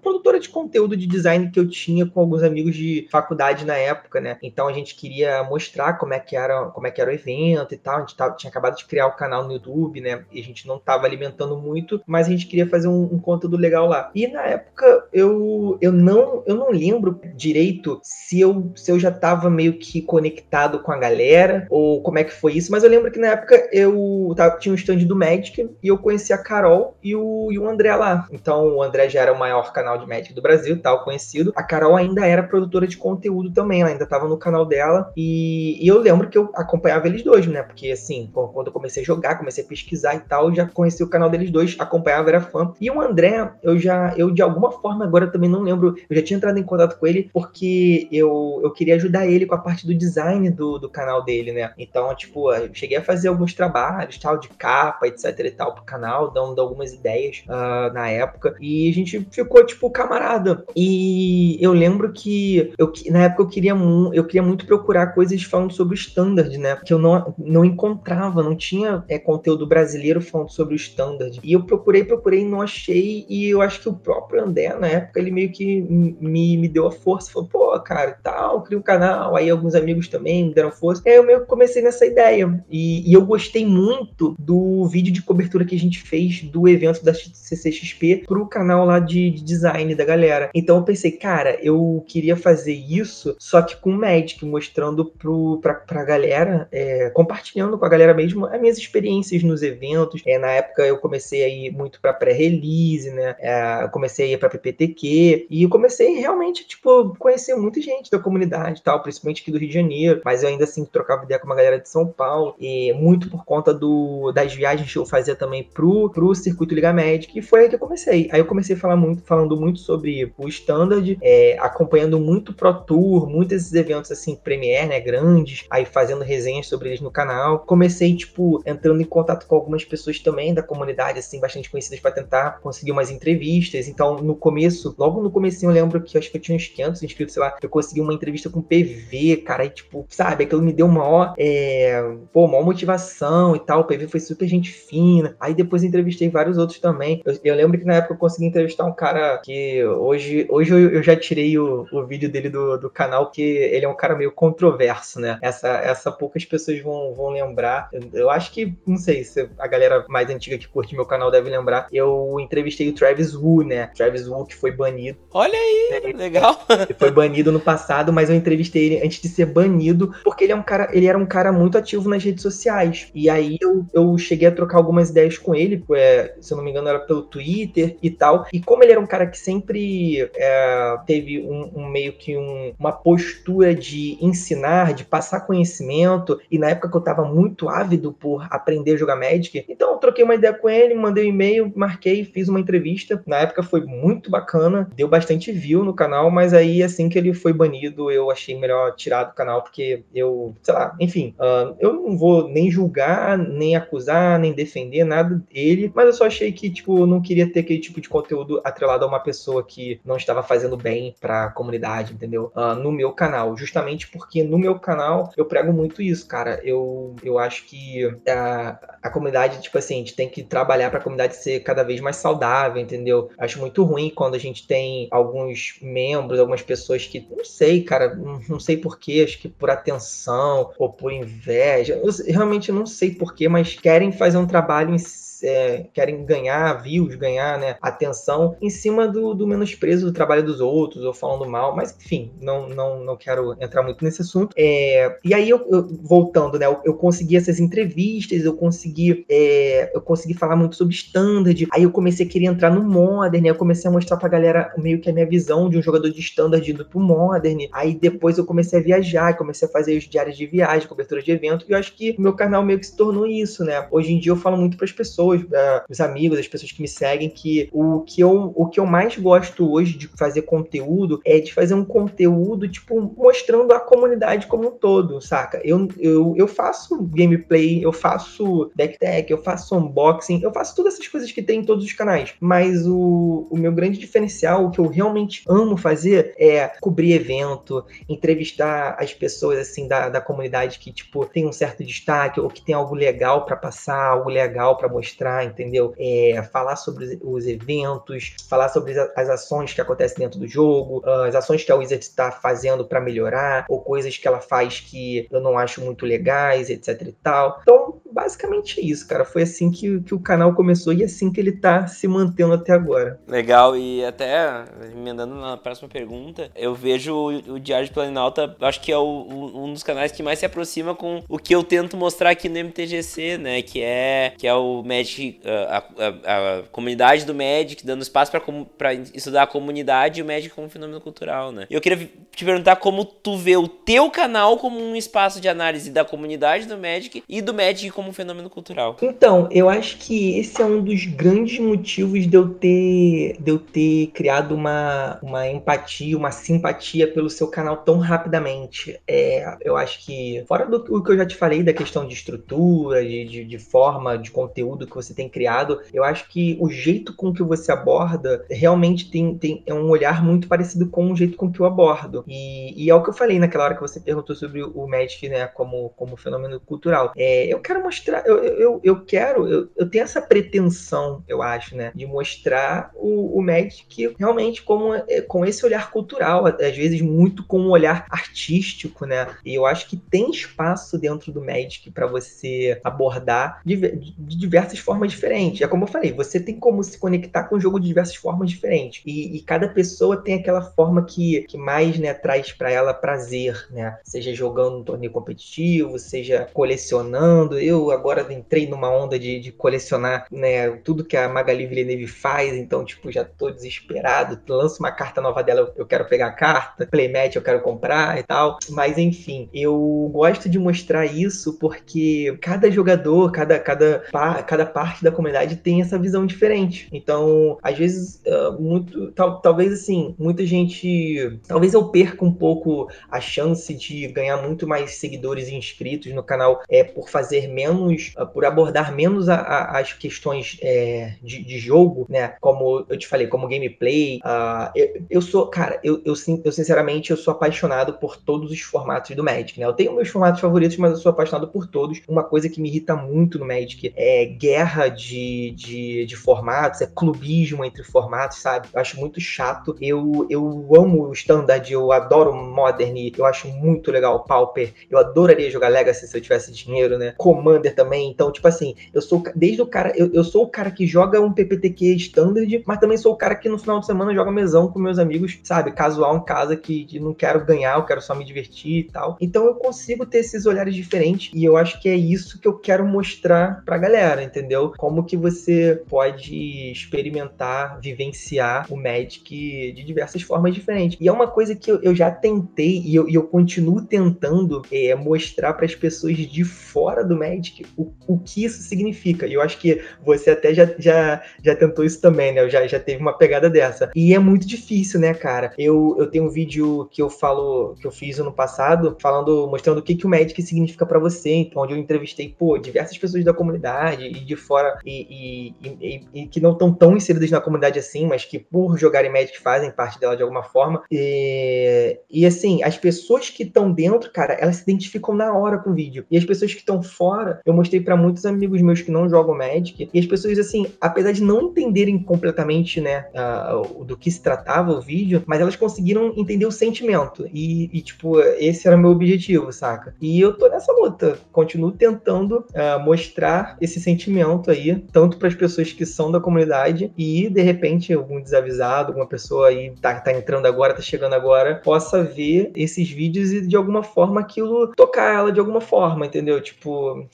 Produtora de conteúdo de design que eu tinha com alguns amigos de faculdade na época, né? Então a gente queria mostrar como é que era, como é que era o evento e tal. A gente tava, tinha acabado de criar o canal no YouTube, né? E a gente não estava alimentando muito, mas a gente queria fazer um, um, conteúdo legal lá. E na época eu, eu não eu não lembro direito se eu, se eu já estava meio que conectado com a galera ou como é que foi isso, mas eu lembro que na época eu tava, tinha um stand do Magic e eu conheci a Carol e o, e o André lá. Então o André já era o maior canal de Magic do Brasil, tal, conhecido. A Carol ainda era produtora de conteúdo também, ela ainda tava no canal dela. E, e eu lembro que eu acompanhava eles dois, né? Porque assim, quando eu comecei a jogar, comecei a pesquisar e tal, eu já conheci o canal deles dois, acompanhava, era fã. E o André, eu já, eu de alguma forma agora também não lembro, eu já tinha entrado em contato com ele porque eu, eu queria ajudar ele com a parte do design do, do canal dele, né? Então, tipo, eu cheguei a fazer alguns trabalhos, tal, de capa, etc e tal, pro canal, dando algumas ideias uh, na época. E a gente ficou, tipo, camarada. E eu lembro que eu, na época eu queria, eu queria muito procurar coisas falando sobre o standard, né? Que eu não, não encontrava, não tinha é, conteúdo brasileiro falando sobre o standard. E eu procurei, procurei, não achei. E eu acho que o próprio André, na época, ele meio que me, me deu a força. Falou, pô, cara, tal, cria um canal. Aí alguns amigos também me deram força. Aí eu meio que comecei nessa ideia. E, e eu gostei muito do vídeo de cobertura que a gente fez do evento da CCXP pro canal lá de, de design da galera. Então eu pensei, cara, eu queria fazer isso, só que com Magic, mostrando pro, pra, pra galera, é, compartilhando com a galera mesmo as minhas experiências nos eventos. É, na época eu comecei a ir muito pra pré-release, né? É, comecei a ir pra PPTQ e comecei realmente, tipo, conhecer muita gente da comunidade e tal, principalmente aqui do Rio de Janeiro, mas eu ainda assim trocava ideia com uma galera de São Paulo, e muito por conta do, das viagens que eu fazia também pro, pro circuito Liga Magic, e foi aí que eu comecei. Aí eu comecei a falar muito, falando muito sobre o Standard, é, acompanhando muito Pro Tour, muitos desses eventos assim, Premiere, né, grandes, aí fazendo resenhas sobre eles no canal. Comecei, tipo, entrando em contato com algumas pessoas também da comunidade, assim, bastante conhecidas para tentar conseguir umas entrevistas. Então, no começo, logo no começo eu lembro que acho que eu tinha uns 500 inscritos, sei lá, eu consegui uma entrevista com PV, cara, e tipo, sabe, aquilo me deu maior, é, pô, maior motivação e tal. O PV foi super gente fina. Aí depois entrevistei vários outros também. Eu, eu lembro que na época eu consegui entrevistar um cara que hoje, hoje eu, já tirei o, o vídeo dele do, do canal, que ele é um cara meio controverso, né? Essa, essa poucas pessoas vão, vão lembrar. Eu, eu acho que, não sei se a galera mais antiga que curte meu canal deve lembrar. Eu entrevistei o Travis Wu, né? Travis Wu que foi banido. Olha aí, legal. Ele [LAUGHS] foi banido no passado, mas eu entrevistei ele antes de ser banido, porque ele é um cara, ele era um cara muito ativo nas redes sociais. E aí eu, eu cheguei a trocar algumas ideias com ele, é, se eu não me engano, era pelo Twitter e tal. E como ele era um cara que sempre é, teve um, um, meio que um, uma postura de ensinar, de passar conhecimento, e na época que eu tava muito ávido por aprender a jogar Magic, então eu troquei uma ideia com ele, mandei um e-mail, marquei, fiz uma entrevista. Na época foi muito bacana, deu bastante view no canal, mas aí assim que ele foi banido, eu achei melhor tirar do canal, porque eu, sei lá, enfim, uh, eu não vou nem julgar, nem acusar, nem defender nada dele, mas eu só achei que, tipo, não queria ter aquele tipo de conteúdo atrelado a uma pessoa que não estava fazendo bem pra comunidade, entendeu? Uh, no meu canal, justamente porque no meu canal eu prego muito isso, cara. Eu, eu acho que a, a comunidade, tipo assim, a gente tem que trabalhar pra comunidade ser cada vez mais saudável, entendeu? Acho muito ruim quando a gente tem alguns membros, algumas pessoas que, não sei, cara, não sei porquê, acho que por atenção ou por inveja, eu realmente não sei porquê, mas querem fazer um trabalho em é, querem ganhar views, ganhar né, atenção em cima do, do menosprezo do trabalho dos outros ou falando mal, mas enfim, não, não, não quero entrar muito nesse assunto. É, e aí, eu, eu, voltando, né, eu, eu, consegui essas entrevistas, eu consegui, é, eu consegui falar muito sobre standard, aí eu comecei a querer entrar no modern, eu comecei a mostrar pra galera meio que a minha visão de um jogador de standard indo pro modern, aí depois eu comecei a viajar, comecei a fazer os diários de viagem, cobertura de evento, e eu acho que o meu canal meio que se tornou isso, né? Hoje em dia eu falo muito para as pessoas pessoas, os amigos, as pessoas que me seguem, que o que, eu, o que eu mais gosto hoje de fazer conteúdo é de fazer um conteúdo, tipo, mostrando a comunidade como um todo, saca? Eu, eu, eu faço gameplay, eu faço backtech, eu faço unboxing, eu faço todas essas coisas que tem em todos os canais. Mas o, o meu grande diferencial, o que eu realmente amo fazer é cobrir evento, entrevistar as pessoas, assim, da, da comunidade que, tipo, tem um certo destaque ou que tem algo legal para passar, algo legal para mostrar mostrar, entendeu? É, falar sobre os eventos, falar sobre as ações que acontecem dentro do jogo, ah, as ações que a Wizard está fazendo para melhorar, ou coisas que ela faz que eu não acho muito legais, etc e tal. Então, basicamente isso, cara. Foi assim que, que o canal começou e assim que ele tá se mantendo até agora. Legal, e até emendando na próxima pergunta, eu vejo o, o Diário de Planalta, acho que é o, o, um dos canais que mais se aproxima com o que eu tento mostrar aqui no MTGC, né? Que é, que é o Magic, a, a, a comunidade do Magic, dando espaço para estudar a comunidade e o Magic como fenômeno cultural, né? Eu queria te perguntar como tu vê o teu canal como um espaço de análise da comunidade do Magic e do Magic como um fenômeno cultural. Então, eu acho que esse é um dos grandes motivos de eu ter, de eu ter criado uma, uma empatia, uma simpatia pelo seu canal tão rapidamente. É, eu acho que, fora do que eu já te falei da questão de estrutura, de, de, de forma, de conteúdo que você tem criado, eu acho que o jeito com que você aborda realmente tem, tem é um olhar muito parecido com o jeito com que eu abordo. E, e é o que eu falei naquela hora que você perguntou sobre o Magic, né, como, como fenômeno cultural. É, eu quero mostrar, eu, eu, eu quero, eu, eu tenho essa pretensão, eu acho, né, de mostrar o, o Magic realmente como, é, com esse olhar cultural, às vezes muito com um olhar artístico, né, e eu acho que tem espaço dentro do Magic para você abordar de, de, diversas formas diferentes. É como eu falei, você tem como se conectar com o jogo de diversas formas diferentes, e, e cada pessoa tem aquela forma que, que mais, né, traz para ela prazer, né, seja jogando um torneio competitivo, seja colecionando, eu agora entrei numa onda de, de colecionar, né, tudo que a Magali Villeneuve faz, então, tipo, já tô desesperado, lança uma carta nova dela, eu quero pegar a carta, playmat eu quero comprar e tal, mas enfim, eu gosto de mostrar isso porque cada jogador, cada, cada, cada parte da comunidade tem essa visão diferente, então, às vezes, uh, muito, tal, talvez assim, muita gente, talvez eu perca um pouco a chance de ganhar muito mais seguidores e inscritos no canal é por fazer menos, uh, por abordar menos a, a, as questões é, de, de, jogo, né? Como eu te falei, como gameplay. Uh, eu, eu, sou, cara, eu, eu, eu, sinceramente eu sou apaixonado por todos os formatos do Magic, né? Eu tenho meus formatos favoritos, mas eu sou apaixonado por todos. Uma coisa que me irrita muito no Magic é guerra de, de, de formatos, é clubismo entre formatos, sabe? Eu acho muito chato. Eu, eu amo o Standard, eu adoro Modern, eu acho muito legal o Pauper. Eu adoraria jogar Legacy se eu tivesse dinheiro, né? Commander também. Então, tipo assim, eu sou desde o cara, eu, eu sou o cara que joga um PPTQ standard, mas também sou o cara que no final de semana joga mesão com meus amigos, sabe? Casual em casa que, que não quero ganhar, eu quero só me divertir e tal. Então eu consigo ter esses olhares diferentes e eu acho que é isso que eu quero mostrar pra galera, entendeu? Como que você pode experimentar, vivenciar o Magic de diversas formas diferentes. E é uma coisa que eu, eu já tentei e eu, e eu continuo tentando é, mostrar para as pessoas de fora do Magic o, o que isso significa. E eu acho que você até já, já, já tentou isso também, né? Já, já teve uma pegada dessa. E é muito difícil, né, cara? Eu, eu tenho um vídeo que eu falo, que eu fiz ano passado, falando, mostrando o que, que o Magic significa para você, então, onde eu entrevistei, pô, diversas pessoas da comunidade e de fora, e, e, e, e que não estão tão inseridas na comunidade assim, mas que por jogarem Magic fazem parte dela de alguma forma. E, e assim, as pessoas que estão dentro, cara, elas se identificam na hora com o vídeo. E as pessoas que estão fora, eu mostrei para muitos amigos meus que não jogam Magic, e as pessoas, assim, apesar de não entenderem completamente, né, uh, do que se tratava o vídeo, mas elas conseguiram entender o sentimento. E, e, tipo, esse era o meu objetivo, saca? E eu tô nessa luta, continuo tentando uh, mostrar esse sentimento aí, tanto para as pessoas que são da comunidade e, de repente, algum desavisado, alguma pessoa aí tá, tá entrando agora, tá chegando agora, possa ver esses vídeos e de alguma forma aquilo tocar ela de alguma forma, entendeu? Tipo,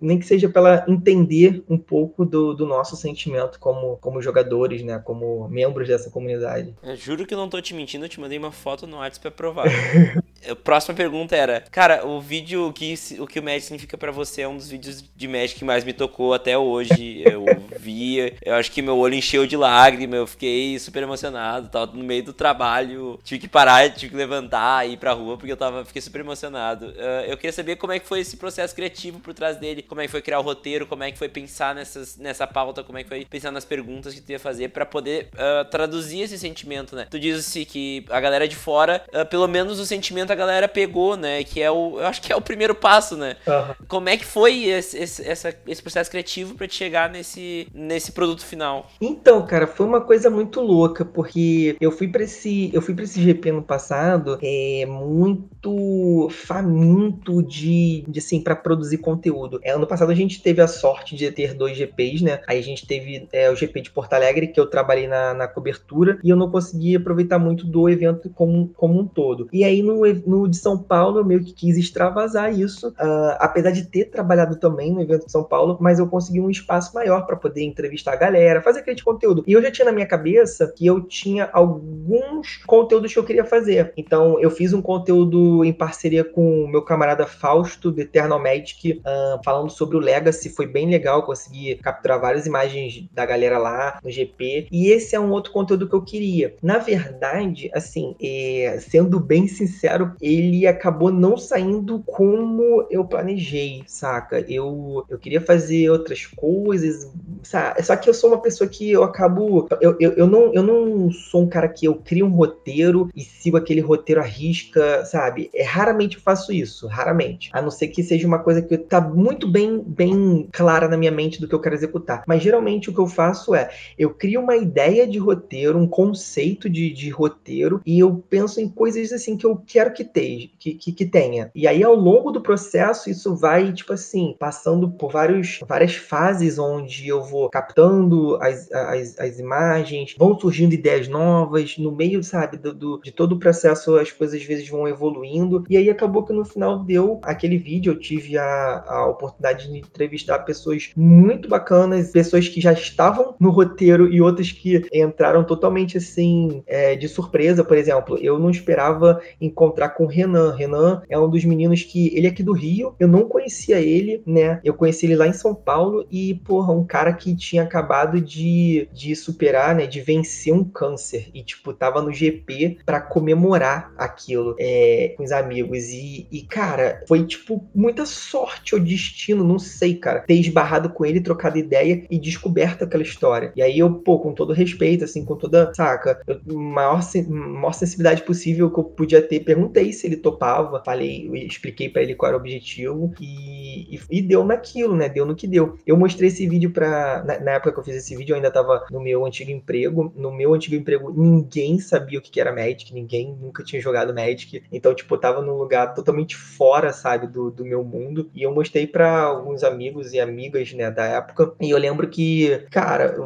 nem que seja para ela entender um pouco do, do nosso sentimento como, como jogadores, né? Como membros dessa comunidade. Eu juro que não tô te mentindo, eu te mandei uma foto no WhatsApp pra provar. [LAUGHS] A próxima pergunta era, cara, o vídeo que o que o Magic significa para você é um dos vídeos de Magic que mais me tocou até hoje. Eu vi, eu acho que meu olho encheu de lágrimas, eu fiquei super emocionado, tava no meio do trabalho, tive que parar, tive que levantar, ir pra rua porque eu tava, fiquei super emocionado. Uh, eu queria saber como é que foi esse processo criativo por trás dele, como é que foi criar o roteiro, como é que foi pensar nessas, nessa pauta, como é que foi pensar nas perguntas que tu ia fazer para poder uh, traduzir esse sentimento, né? Tu disse que a galera de fora, uh, pelo menos o sentimento a galera pegou, né? Que é o, eu acho que é o primeiro passo, né? Uhum. Como é que foi esse, esse, essa, esse processo criativo para te chegar nesse, nesse produto final? Então, cara, foi uma coisa muito louca, porque eu fui para esse, eu fui para esse GP no passado, é muito faminto de, de assim, para produzir conteúdo conteúdo. É, ano passado a gente teve a sorte de ter dois GPs, né? Aí a gente teve é, o GP de Porto Alegre, que eu trabalhei na, na cobertura, e eu não consegui aproveitar muito do evento como, como um todo. E aí no, no de São Paulo eu meio que quis extravasar isso, uh, apesar de ter trabalhado também no evento de São Paulo, mas eu consegui um espaço maior para poder entrevistar a galera, fazer aquele conteúdo. E eu já tinha na minha cabeça que eu tinha alguns conteúdos que eu queria fazer. Então eu fiz um conteúdo em parceria com o meu camarada Fausto, do Eternal Magic, uh, falando sobre o Legacy. Foi bem legal, consegui capturar várias imagens da galera lá no GP. E esse é um outro conteúdo que eu queria. Na verdade, assim, é, sendo bem sincero, ele acabou não saindo como eu planejei, saca? Eu, eu queria fazer outras coisas, sabe? Só que eu sou uma pessoa que eu acabo. Eu, eu, eu, não, eu não sou um cara que eu crio um roteiro e sigo aquele roteiro à risca, sabe? É raramente eu faço isso, raramente. A não ser que seja uma coisa que tá muito bem, bem clara na minha mente do que eu quero executar. Mas geralmente o que eu faço é eu crio uma ideia de roteiro, um conceito de, de roteiro, e eu penso em coisas assim que eu quero que, te, que, que, que tenha. E aí, ao longo do processo, isso vai, tipo assim, passando por vários, várias fases onde eu vou captando as, as, as imagens, vão surgindo ideias novas, no meio, sabe, do, do, de todo o processo as coisas às vezes vão evoluindo, e aí acabou que no final deu aquele vídeo, eu tive a, a oportunidade de entrevistar pessoas muito bacanas, pessoas que já estavam no roteiro e outras que entraram totalmente assim, é, de surpresa, por exemplo, eu não esperava encontrar com o Renan, Renan é um dos meninos que, ele é aqui do Rio, eu não conhecia ele, né, eu conheci ele lá em São Paulo, e, porra, um cara que tinha acabado de, de superar, né, de vencer um câncer, e, tipo, tava no GP para comemorar aquilo é, com os amigos, e, e, cara, foi, tipo, muita sorte ou destino, não sei, cara, ter esbarrado com ele, trocado ideia e descoberto aquela história. E aí eu, pô, com todo respeito, assim, com toda, saca, eu, maior, maior sensibilidade possível que eu podia ter, perguntei se ele topava, falei, expliquei para ele qual era o objetivo, e, e, e, deu naquilo, né, deu no que deu. Eu mostrei esse vídeo pra, na, na, época que eu fiz esse vídeo, eu ainda tava no meu antigo emprego, no meu antigo emprego ninguém sabia o que era Magic, ninguém nunca tinha jogado Magic, então, tipo, eu tava num lugar totalmente fora, sabe, do, do meu mundo, e eu mostrei para alguns amigos e amigas, né, da época, e eu lembro que, cara,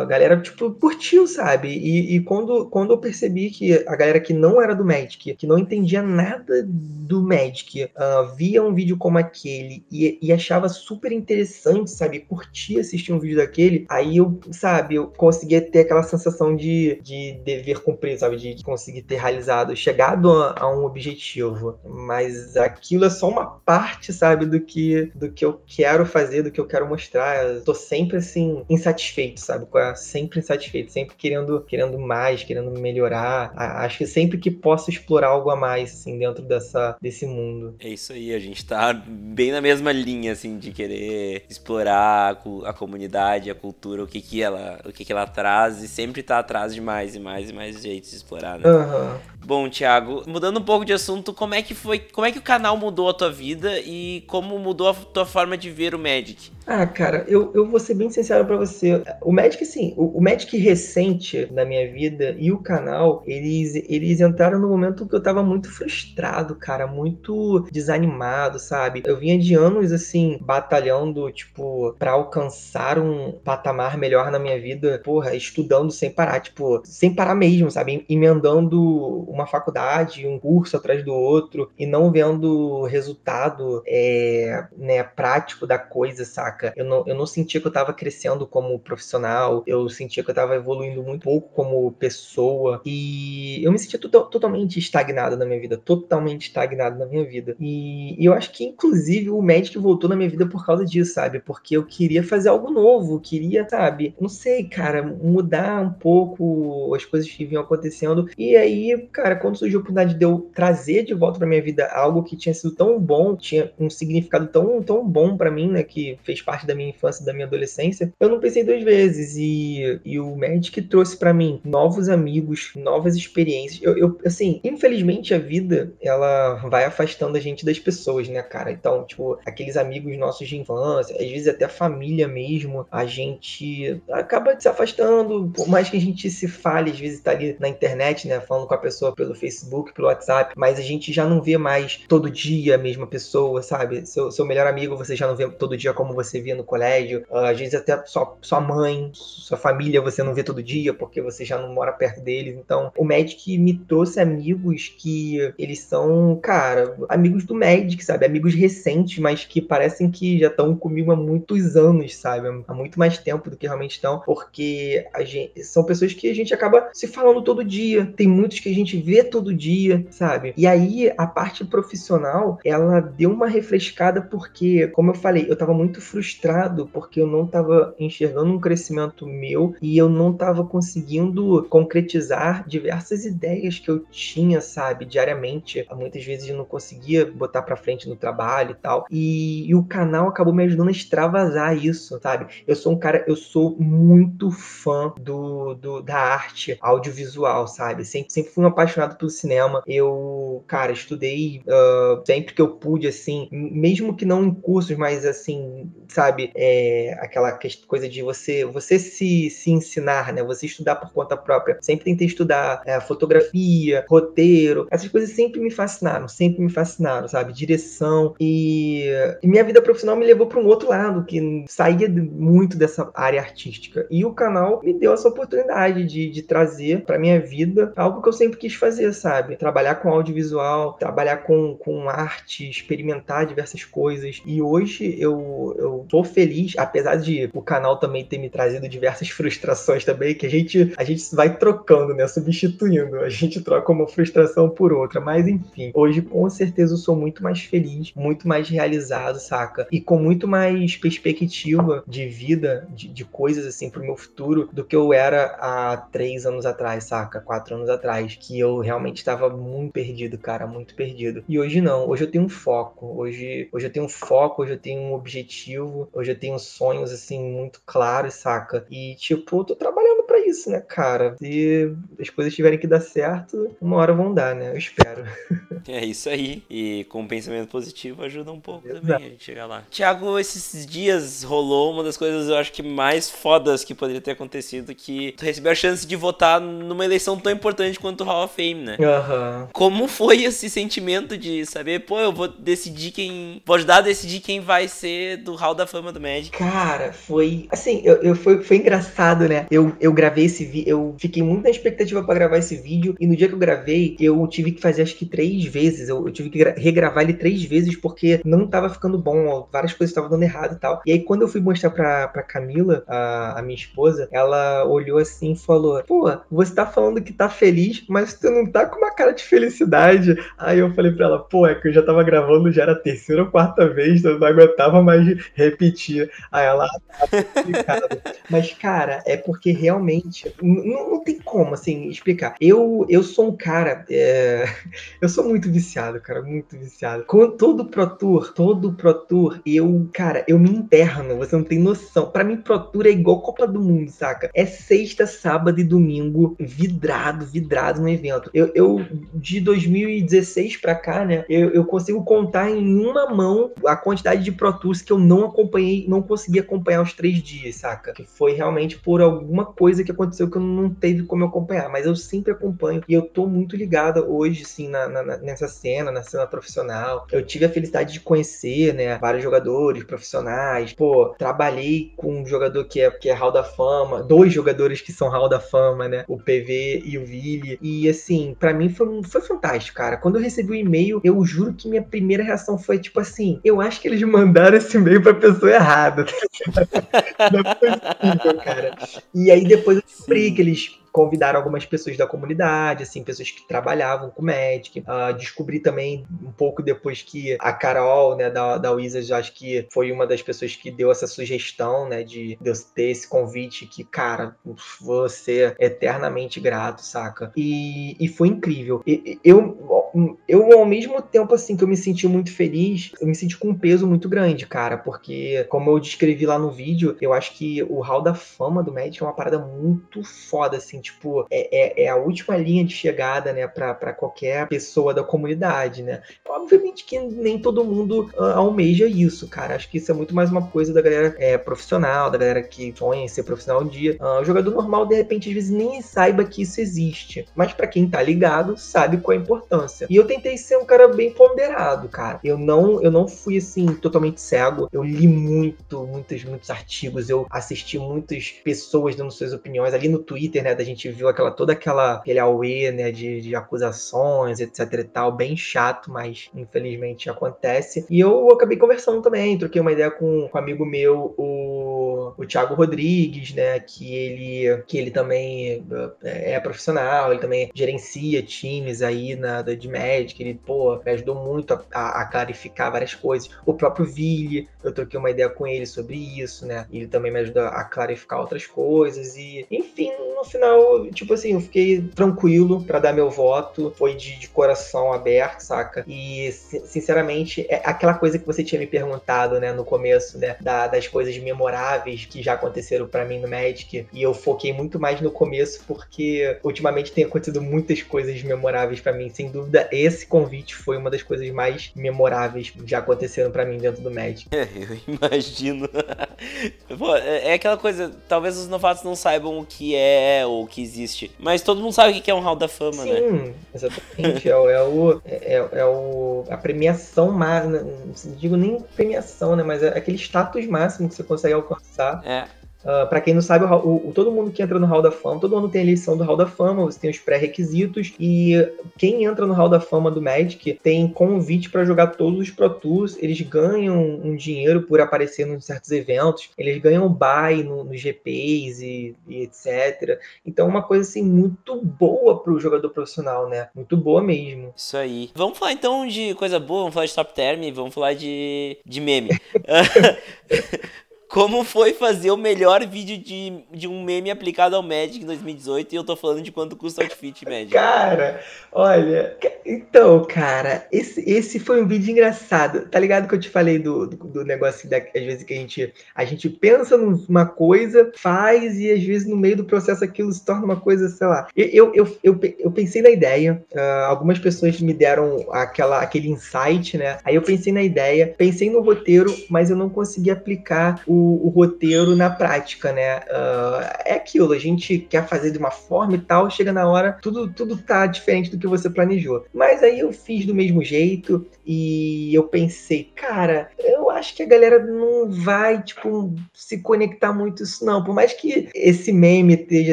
a galera, tipo, curtiu, sabe, e, e quando, quando eu percebi que a galera que não era do Magic, que não entendia nada do Magic, uh, via um vídeo como aquele e, e, achava super interessante, sabe, curtia assistir um vídeo daquele, aí eu, sabe, eu conseguia ter aquela sensação de, de dever cumprir, sabe, de conseguir ter realizado, chegado a, a um objetivo, mas aquilo é só uma parte, sabe, do que, do que eu quero fazer, do que eu quero mostrar, eu tô sempre, assim, insatisfeito, sabe, sempre insatisfeito, sempre querendo, querendo mais, querendo melhorar, acho que sempre que posso explorar algo a mais, assim, dentro dessa, desse mundo. É isso aí, a gente tá bem na mesma linha, assim, de querer explorar a, comunidade, a cultura, o que que ela, o que que ela traz e sempre tá atrás de mais e mais e mais jeitos de explorar, né? Uhum. Bom, Thiago, mudando um pouco de assunto, como é que foi, como é que o canal mudou a tua vida e como mudou a tua forma de ver o Magic? Ah, cara, eu, eu vou ser bem sincero para você. O Magic, sim, o, o Magic recente na minha vida e o canal, eles, eles entraram no momento que eu tava muito frustrado, cara, muito desanimado, sabe? Eu vinha de anos, assim, batalhando, tipo, para alcançar um patamar melhor na minha vida, porra, estudando sem parar, tipo, sem parar mesmo, sabe? Emendando uma faculdade, um curso atrás do outro e não vendo resultado, é, né, prático da coisa, saca? Eu não, eu não sentia que eu tava crescendo como profissional, eu sentia que eu tava evoluindo muito pouco como pessoa, e eu me sentia to totalmente estagnado na minha vida, totalmente estagnado na minha vida. E, e, eu acho que, inclusive, o Magic voltou na minha vida por causa disso, sabe? Porque eu queria fazer algo novo, queria, sabe? Não sei, cara, mudar um pouco as coisas que vinham acontecendo. E aí, cara, quando surgiu a oportunidade de eu trazer de volta pra minha vida algo que tinha sido tão bom, tinha um significado tão, tão bom para mim, né? Que fez parte da minha infância da minha adolescência, eu não pensei duas vezes. E, e o Magic trouxe para mim novos amigos, novas experiências. Eu, eu, assim, infelizmente a vida, ela vai afastando a gente das pessoas, né, cara? Então, tipo, aqueles amigos nossos de infância, às vezes até a família mesmo, a gente acaba se afastando, por mais que a gente se fale, às vezes tá ali na internet, né, falando com a pessoa pelo Facebook, pelo WhatsApp, mas a gente já não vê mais todo dia a mesma pessoa, sabe? Se eu, seu melhor amigo você já não vê todo dia como você via no colégio. Uh, às vezes até sua, sua mãe, sua família você não vê todo dia porque você já não mora perto deles. Então, o Magic me trouxe amigos que eles são, cara, amigos do Magic, sabe? Amigos recentes, mas que parecem que já estão comigo há muitos anos, sabe? Há muito mais tempo do que realmente estão, porque gente, são pessoas que a gente acaba se falando todo dia. Tem muitos que a gente vê todo dia, sabe? E aí a parte profissional, ela deu uma refrescada porque, como eu falei, eu tava muito frustrado porque eu não tava enxergando um crescimento meu e eu não tava conseguindo concretizar diversas ideias que eu tinha, sabe, diariamente. Muitas vezes não conseguia botar para frente no trabalho e tal. E, e o canal acabou me ajudando a extravasar isso, sabe? Eu sou um cara, eu sou muito fã do, do da arte audiovisual, sabe? Sempre, sempre fui um apaixonado pelo cinema. Eu, cara, estudei uh, sempre que eu pude, assim, mesmo que não em cursos, mas assim, sabe, é, aquela coisa de você você se, se ensinar, né? Você estudar por conta própria. Sempre tentei estudar é, fotografia, roteiro, essas coisas sempre me fascinaram, sempre me fascinaram, sabe? Direção e, e minha vida profissional me levou para um outro lado que saía muito dessa área artística. E o canal me deu essa oportunidade de, de trazer para minha vida algo que eu sempre quis fazer, sabe? Trabalhar com audiovisual, trabalhar com, com arte, experimentar diversas coisas. E hoje eu, eu tô feliz, apesar de o canal também ter me trazido diversas [LAUGHS] frustrações também, que a gente, a gente vai trocando, né? Substituindo. A gente troca uma frustração por outra. Mas enfim, hoje com certeza eu sou muito mais feliz, muito mais realizado, saca? E com muito mais perspectiva de vida, de, de coisas assim pro meu futuro, do que eu era há três anos atrás, saca? Quatro anos atrás. Que eu realmente estava muito perdido, cara, muito perdido. E hoje não, hoje eu tenho um foco. Hoje, hoje eu tenho um foco, hoje eu tenho um objetivo, hoje eu tenho sonhos assim muito claros, saca? E tipo, eu tô trabalhando para isso, né, cara? Se as coisas tiverem que dar certo, uma hora vão dar, né? Eu espero. [LAUGHS] É isso aí. E com um pensamento positivo ajuda um pouco Exato. também a gente chegar lá. Tiago, esses dias rolou uma das coisas eu acho que mais fodas que poderia ter acontecido, que tu recebeu a chance de votar numa eleição tão importante quanto o Hall of Fame, né? Uhum. Como foi esse sentimento de saber, pô, eu vou decidir quem. Vou ajudar a decidir quem vai ser do Hall da Fama do Magic? Cara, foi. Assim, eu, eu foi, foi engraçado, né? Eu, eu gravei esse vídeo. Eu fiquei muito na expectativa para gravar esse vídeo. E no dia que eu gravei, eu tive que fazer acho que três vezes. Eu, eu tive que regravar ele três vezes porque não tava ficando bom. Ó, várias coisas estavam dando errado e tal. E aí, quando eu fui mostrar pra, pra Camila, a, a minha esposa, ela olhou assim e falou: Pô, você tá falando que tá feliz, mas tu não tá com uma cara de felicidade. Aí eu falei pra ela: Pô, é que eu já tava gravando, já era a terceira ou quarta vez, eu não aguentava mais repetir. Aí ela, ah, tá [LAUGHS] mas, cara, é porque realmente não, não, tem como, assim, explicar. Eu, eu sou um cara, é... [LAUGHS] eu sou muito viciado, cara, muito viciado. Com todo Pro Tour, todo Pro Tour, eu, cara, eu me interno, você não tem noção. Para mim, Pro Tour é igual Copa do Mundo, saca? É sexta, sábado e domingo vidrado, vidrado no evento. Eu, eu de 2016 para cá, né, eu, eu consigo contar em uma mão a quantidade de Pro Tours que eu não acompanhei, não consegui acompanhar os três dias, saca? Que foi realmente por alguma coisa que aconteceu que eu não teve como acompanhar, mas eu sempre acompanho e eu tô muito ligada hoje, sim, na, na, nessa cena, na cena profissional. Eu tive a felicidade de conhecer, né, vários jogadores profissionais. Pô, trabalhei com um jogador que é, que é Hall da Fama, dois jogadores que são Hall da Fama, né, o PV e o Vili. E assim, para mim foi, foi fantástico, cara. Quando eu recebi o e-mail, eu juro que minha primeira reação foi tipo assim: eu acho que eles mandaram esse e-mail pra pessoa errada. [LAUGHS] Não é possível, cara. E aí depois eu descobri que eles convidaram algumas pessoas da comunidade, assim, pessoas que trabalhavam com Magic. Uh, descobri também um pouco depois que a Carol, né, da, da Wizards, acho que foi uma das pessoas que deu essa sugestão, né, de, de eu ter esse convite que, cara, vou ser eternamente grato, saca? E, e foi incrível. E, eu, eu, ao mesmo tempo, assim, que eu me senti muito feliz, eu me senti com um peso muito grande, cara, porque, como eu descrevi lá no vídeo, eu acho que o Hall da Fama do Magic é uma parada muito foda, assim, tipo, é, é, é a última linha de chegada, né, para qualquer pessoa da comunidade, né? Obviamente que nem todo mundo uh, almeja isso, cara. Acho que isso é muito mais uma coisa da galera é, profissional, da galera que sonha em ser profissional um dia. Uh, o jogador normal, de repente, às vezes nem saiba que isso existe. Mas para quem tá ligado, sabe qual é a importância. E eu tentei ser um cara bem ponderado, cara. Eu não, eu não fui assim totalmente cego. Eu li muito, muitos, muitos artigos. Eu assisti muitas pessoas dando suas opiniões ali no Twitter, né? Da gente viu aquela toda aquela aquele auê, né? De, de acusações, etc e tal, bem chato, mas infelizmente acontece. E eu acabei conversando também, troquei uma ideia com, com um amigo meu, o, o Thiago Rodrigues, né? Que ele, que ele também é, é profissional, ele também gerencia times aí na de Magic, ele, pô, me ajudou muito a, a, a clarificar várias coisas. O próprio Ville, eu troquei uma ideia com ele sobre isso, né? Ele também me ajuda a clarificar outras coisas e, enfim, no final, tipo assim, eu fiquei tranquilo para dar meu voto, foi de, de coração aberto, saca? E, sinceramente, é aquela coisa que você tinha me perguntado, né, no começo, né, da, das coisas memoráveis que já aconteceram para mim no Magic, e eu foquei muito mais no começo porque ultimamente tem acontecido muitas coisas memoráveis para mim, sem dúvida, esse convite foi uma das coisas mais memoráveis que já aconteceram para mim dentro do Magic. É, [LAUGHS] eu imagino. [LAUGHS] Pô, é, é aquela coisa, talvez os novatos não saibam o que é ou o que existe, mas todo mundo sabe o que é um Hall da Fama, Sim, né? Sim, exatamente. é, é, o, é, é o, a premiação máxima, não digo nem premiação, né, mas é aquele status máximo que você consegue alcançar. É. Uh, ah, para quem não sabe, o, o, todo mundo que entra no Hall da Fama, todo mundo tem a eleição do Hall da Fama, você tem os pré-requisitos, e quem entra no Hall da Fama do Magic tem convite para jogar todos os Pro Tours, eles ganham um dinheiro por aparecer em certos eventos, eles ganham buy no, no GPs e, e, etc. Então, é uma coisa assim muito boa para o jogador profissional, né? Muito boa mesmo. Isso aí. Vamos falar então de coisa boa, vamos falar de top term, vamos falar de, de meme. [LAUGHS] como foi fazer o melhor vídeo de, de um meme aplicado ao Magic em 2018 e eu tô falando de quanto custa o outfit Magic. Cara, olha, então, cara, esse, esse foi um vídeo engraçado. Tá ligado que eu te falei do, do, do negócio da, às vezes que a gente, a gente pensa numa coisa, faz e às vezes no meio do processo aquilo se torna uma coisa, sei lá. Eu, eu, eu, eu pensei na ideia, uh, algumas pessoas me deram aquela, aquele insight, né? Aí eu pensei na ideia, pensei no roteiro, mas eu não consegui aplicar o o, roteiro na prática, né? Uh, é aquilo, a gente quer fazer de uma forma e tal, chega na hora, tudo, tudo tá diferente do que você planejou. Mas aí eu fiz do mesmo jeito e eu pensei, cara, eu acho que a galera não vai, tipo, se conectar muito isso, não. Por mais que esse meme esteja,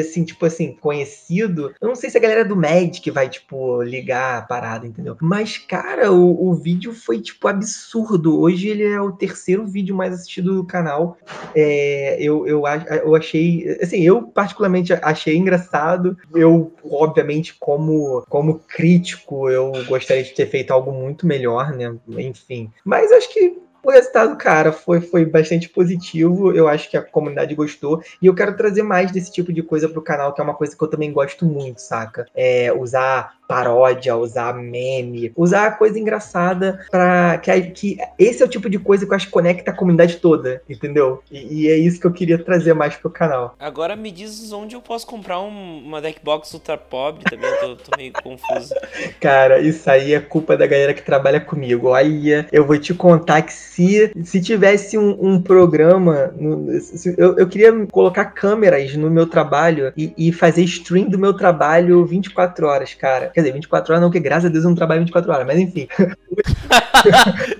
assim, tipo assim, conhecido, eu não sei se a galera do Magic vai, tipo, ligar a parada, entendeu? Mas, cara, o, o vídeo foi, tipo, absurdo. Hoje ele é o terceiro vídeo mais assistido do canal. É, eu, eu, eu achei, assim, eu particularmente achei engraçado. Eu, obviamente, como, como crítico, eu gostaria de ter feito algo muito melhor, né? Enfim. Mas acho que o resultado, cara, foi, foi bastante positivo. Eu acho que a comunidade gostou. E eu quero trazer mais desse tipo de coisa pro canal, que é uma coisa que eu também gosto muito, saca? É usar paródia, usar meme, usar coisa engraçada para que, que esse é o tipo de coisa que eu acho que conecta a comunidade toda, entendeu? E, e é isso que eu queria trazer mais pro canal. Agora me diz onde eu posso comprar um, uma deckbox ultra pobre também, tô, tô meio confuso. [LAUGHS] Cara, isso aí é culpa da galera que trabalha comigo. Olha, eu vou te contar que se, se tivesse um, um programa, no, se, eu, eu queria colocar câmeras no meu trabalho e, e, fazer stream do meu trabalho 24 horas, cara. Quer dizer, 24 horas não, porque graças a Deus eu não trabalho 24 horas, mas enfim. [LAUGHS]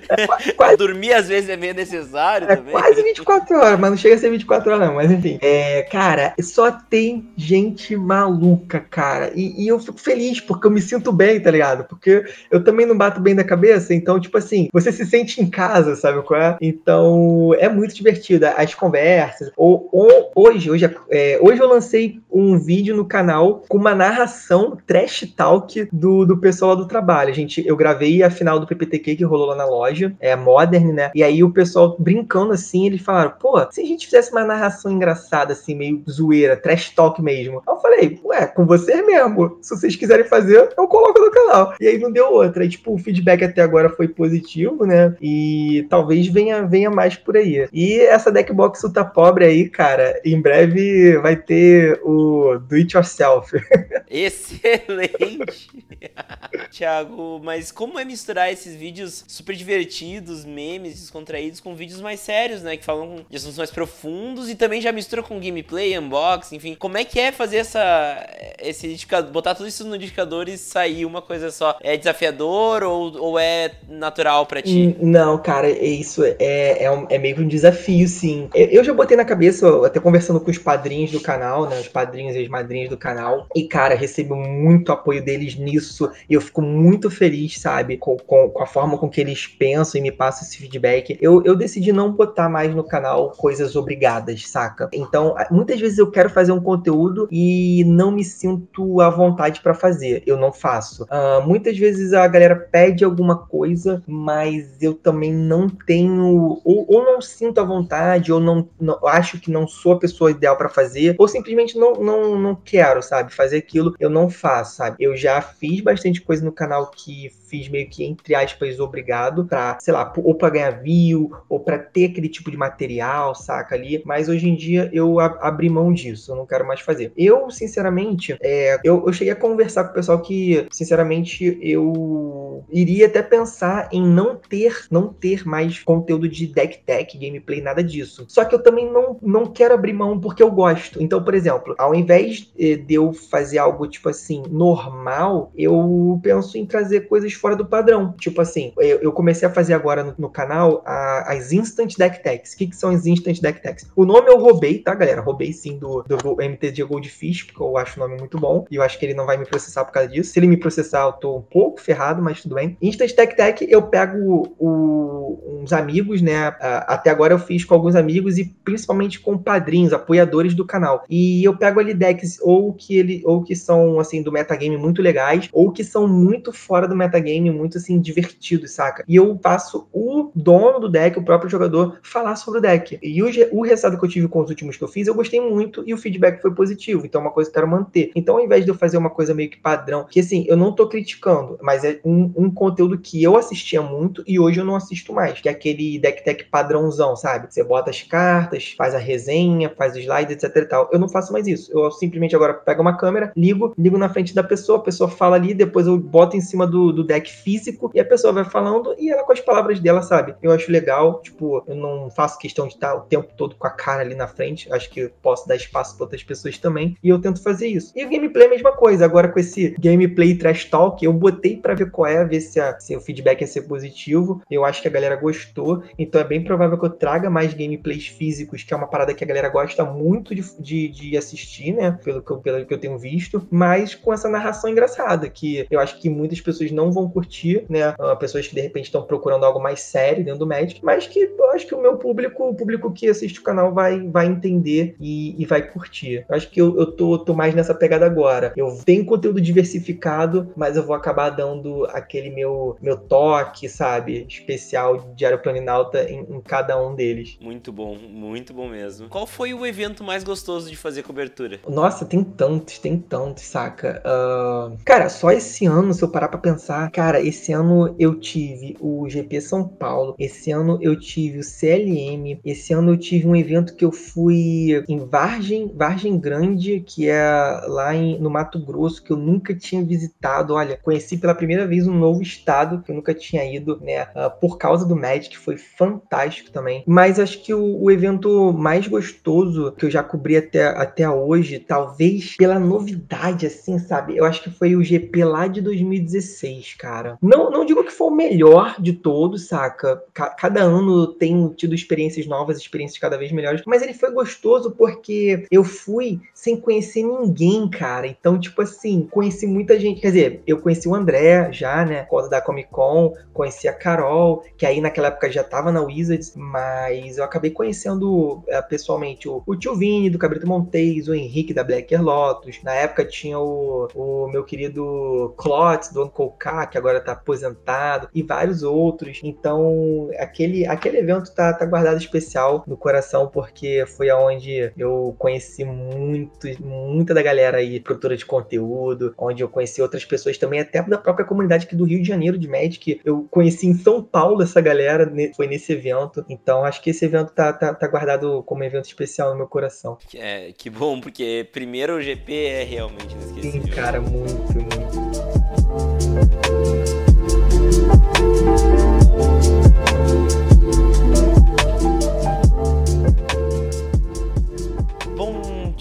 é, quase, Dormir às vezes é meio necessário é também. Quase 24 horas, mas não chega a ser 24 horas, não. Mas enfim. É, cara, só tem gente maluca, cara. E, e eu fico feliz, porque eu me sinto bem, tá ligado? Porque eu também não bato bem da cabeça, então, tipo assim, você se sente em casa, sabe qual é? Então, é muito divertido. As conversas. Ou, ou hoje, hoje, é, hoje eu lancei um vídeo no canal com uma narração trash talk do, do pessoal do trabalho. Gente, eu gravei a final do PPTQ que rolou lá na loja, é Modern, né? E aí o pessoal brincando assim, eles falaram, pô, se a gente fizesse uma narração engraçada, assim, meio zoeira, trash talk mesmo. Eu falei, ué, com você mesmo. Se vocês quiserem fazer, eu coloco no canal. E aí não deu outra. E, tipo, o feedback até agora foi positivo, né? E talvez venha, venha mais por aí. E essa deckbox tá pobre aí, cara, em breve vai ter o do it yourself. [LAUGHS] Excelente! [LAUGHS] Thiago, mas como é misturar esses vídeos super divertidos, memes descontraídos, com vídeos mais sérios, né? Que falam de assuntos mais profundos e também já mistura com gameplay, unboxing, enfim. Como é que é fazer essa. esse indicador, botar tudo isso no indicador e sair uma coisa só? É desafiador ou, ou é natural para ti? Não, cara, é isso é, é, um, é meio que um desafio, sim. Eu, eu já botei na cabeça, até conversando com os padrinhos do canal, né? Os padrinhos e as madrinhas do canal. E, cara, recebo muito apoio deles nisso. E eu fico muito feliz, sabe? Com, com, com, a forma com que eles pensam e me passam esse feedback. Eu, eu decidi não botar mais no canal coisas obrigadas, saca? Então, muitas vezes eu quero fazer um conteúdo e não me sinto à vontade para fazer. Eu não faço. Uh, muitas vezes a galera pede alguma coisa, mas eu também não tenho. Ou, ou não sinto à vontade, ou não, não acho que não sou a pessoa ideal para fazer, ou simplesmente não, não, não quero, sabe? Fazer aquilo, eu não faço, sabe? Eu já fiz bastante coisa no canal que meio que, entre aspas, obrigado pra, sei lá, ou pra ganhar view, ou pra ter aquele tipo de material, saca ali. Mas hoje em dia eu abri mão disso, eu não quero mais fazer. Eu, sinceramente, é, eu, eu cheguei a conversar com o pessoal que, sinceramente, eu iria até pensar em não ter, não ter mais conteúdo de deck tech, gameplay, nada disso. Só que eu também não, não quero abrir mão porque eu gosto. Então, por exemplo, ao invés eh, de eu fazer algo tipo assim, normal, eu penso em trazer coisas fora do padrão. Tipo assim, eu, eu comecei a fazer agora no, no canal a, as Instant Deck Techs. O que, que são as Instant Deck Techs? O nome eu roubei, tá, galera? Roubei sim do, do MTG Goldfish, porque eu acho o nome muito bom. E eu acho que ele não vai me processar por causa disso. Se ele me processar, eu tô um pouco ferrado, mas tudo bem. Instant Deck Tech, eu pego o, uns amigos, né? Até agora eu fiz com alguns amigos e principalmente com padrinhos, apoiadores do canal. E eu pego ali decks ou que ele ou que são assim do metagame muito legais, ou que são muito fora do metagame game muito assim divertido, saca? E eu passo o dono do deck, o próprio jogador, falar sobre o deck. E o, o resultado que eu tive com os últimos que eu fiz, eu gostei muito e o feedback foi positivo. Então é uma coisa que eu quero manter. Então, ao invés de eu fazer uma coisa meio que padrão, que assim, eu não tô criticando, mas é um, um conteúdo que eu assistia muito e hoje eu não assisto mais, que é aquele deck tech padrãozão, sabe? Você bota as cartas, faz a resenha, faz o slide, etc e tal. Eu não faço mais isso. Eu simplesmente agora pego uma câmera, ligo, ligo na frente da pessoa, a pessoa fala ali, depois eu boto em cima do, do deck físico e a pessoa vai falando e ela com as palavras dela, sabe? Eu acho legal, tipo, eu não faço questão de estar o tempo todo com a cara ali na frente, acho que eu posso dar espaço para outras pessoas também e eu tento fazer isso. E o gameplay é a mesma coisa, agora com esse gameplay trash talk, eu botei para ver qual é, ver se, a, se o feedback ia ser positivo. Eu acho que a galera gostou, então é bem provável que eu traga mais gameplays físicos, que é uma parada que a galera gosta muito de, de, de assistir, né? Pelo que, eu, pelo que eu tenho visto, mas com essa narração engraçada, que eu acho que muitas pessoas não vão curtir, né? Uh, pessoas que de repente estão procurando algo mais sério dentro do Magic, mas que eu acho que o meu público, o público que assiste o canal vai, vai entender e, e vai curtir. Eu acho que eu, eu tô, tô mais nessa pegada agora. Eu tenho conteúdo diversificado, mas eu vou acabar dando aquele meu, meu toque, sabe? Especial de Diário Planinalta em, em cada um deles. Muito bom, muito bom mesmo. Qual foi o evento mais gostoso de fazer cobertura? Nossa, tem tantos, tem tantos, saca? Uh... Cara, só esse ano, se eu parar pra pensar, cara, esse ano eu tive o GP São Paulo, esse ano eu tive o CLM, esse ano eu tive um evento que eu fui em Vargem, Vargem Grande, que é lá em, no Mato Grosso, que eu nunca tinha visitado. Olha, conheci pela primeira vez um novo estado que eu nunca tinha ido, né? Uh, por causa do Magic, foi fantástico também. Mas acho que o, o evento mais gostoso que eu já cobri até, até hoje, talvez pela novidade, assim, sabe? Eu acho que foi o GP lá de 2016, cara cara. Não, não digo que foi o melhor de todos, saca? cada ano tem tido experiências novas, experiências cada vez melhores, mas ele foi gostoso porque eu fui sem conhecer ninguém, cara. Então, tipo assim, conheci muita gente. Quer dizer, eu conheci o André já, né? Quando da Comic Con, conheci a Carol, que aí naquela época já tava na Wizards, mas eu acabei conhecendo uh, pessoalmente o, o tio Vini do Cabrito Montes, o Henrique da Blacker Lotus. Na época tinha o, o meu querido Klotz do Uncle K, que agora tá aposentado, e vários outros. Então, aquele, aquele evento tá, tá guardado especial no coração, porque foi aonde eu conheci muito, muita da galera aí, produtora de conteúdo, onde eu conheci outras pessoas também, até da própria comunidade aqui do Rio de Janeiro de Magic. Eu conheci em São Paulo essa galera, foi nesse evento. Então, acho que esse evento tá, tá, tá guardado como evento especial no meu coração. É, que bom, porque primeiro o GP é realmente inesquecível. Sim, cara, muito, muito. Bom,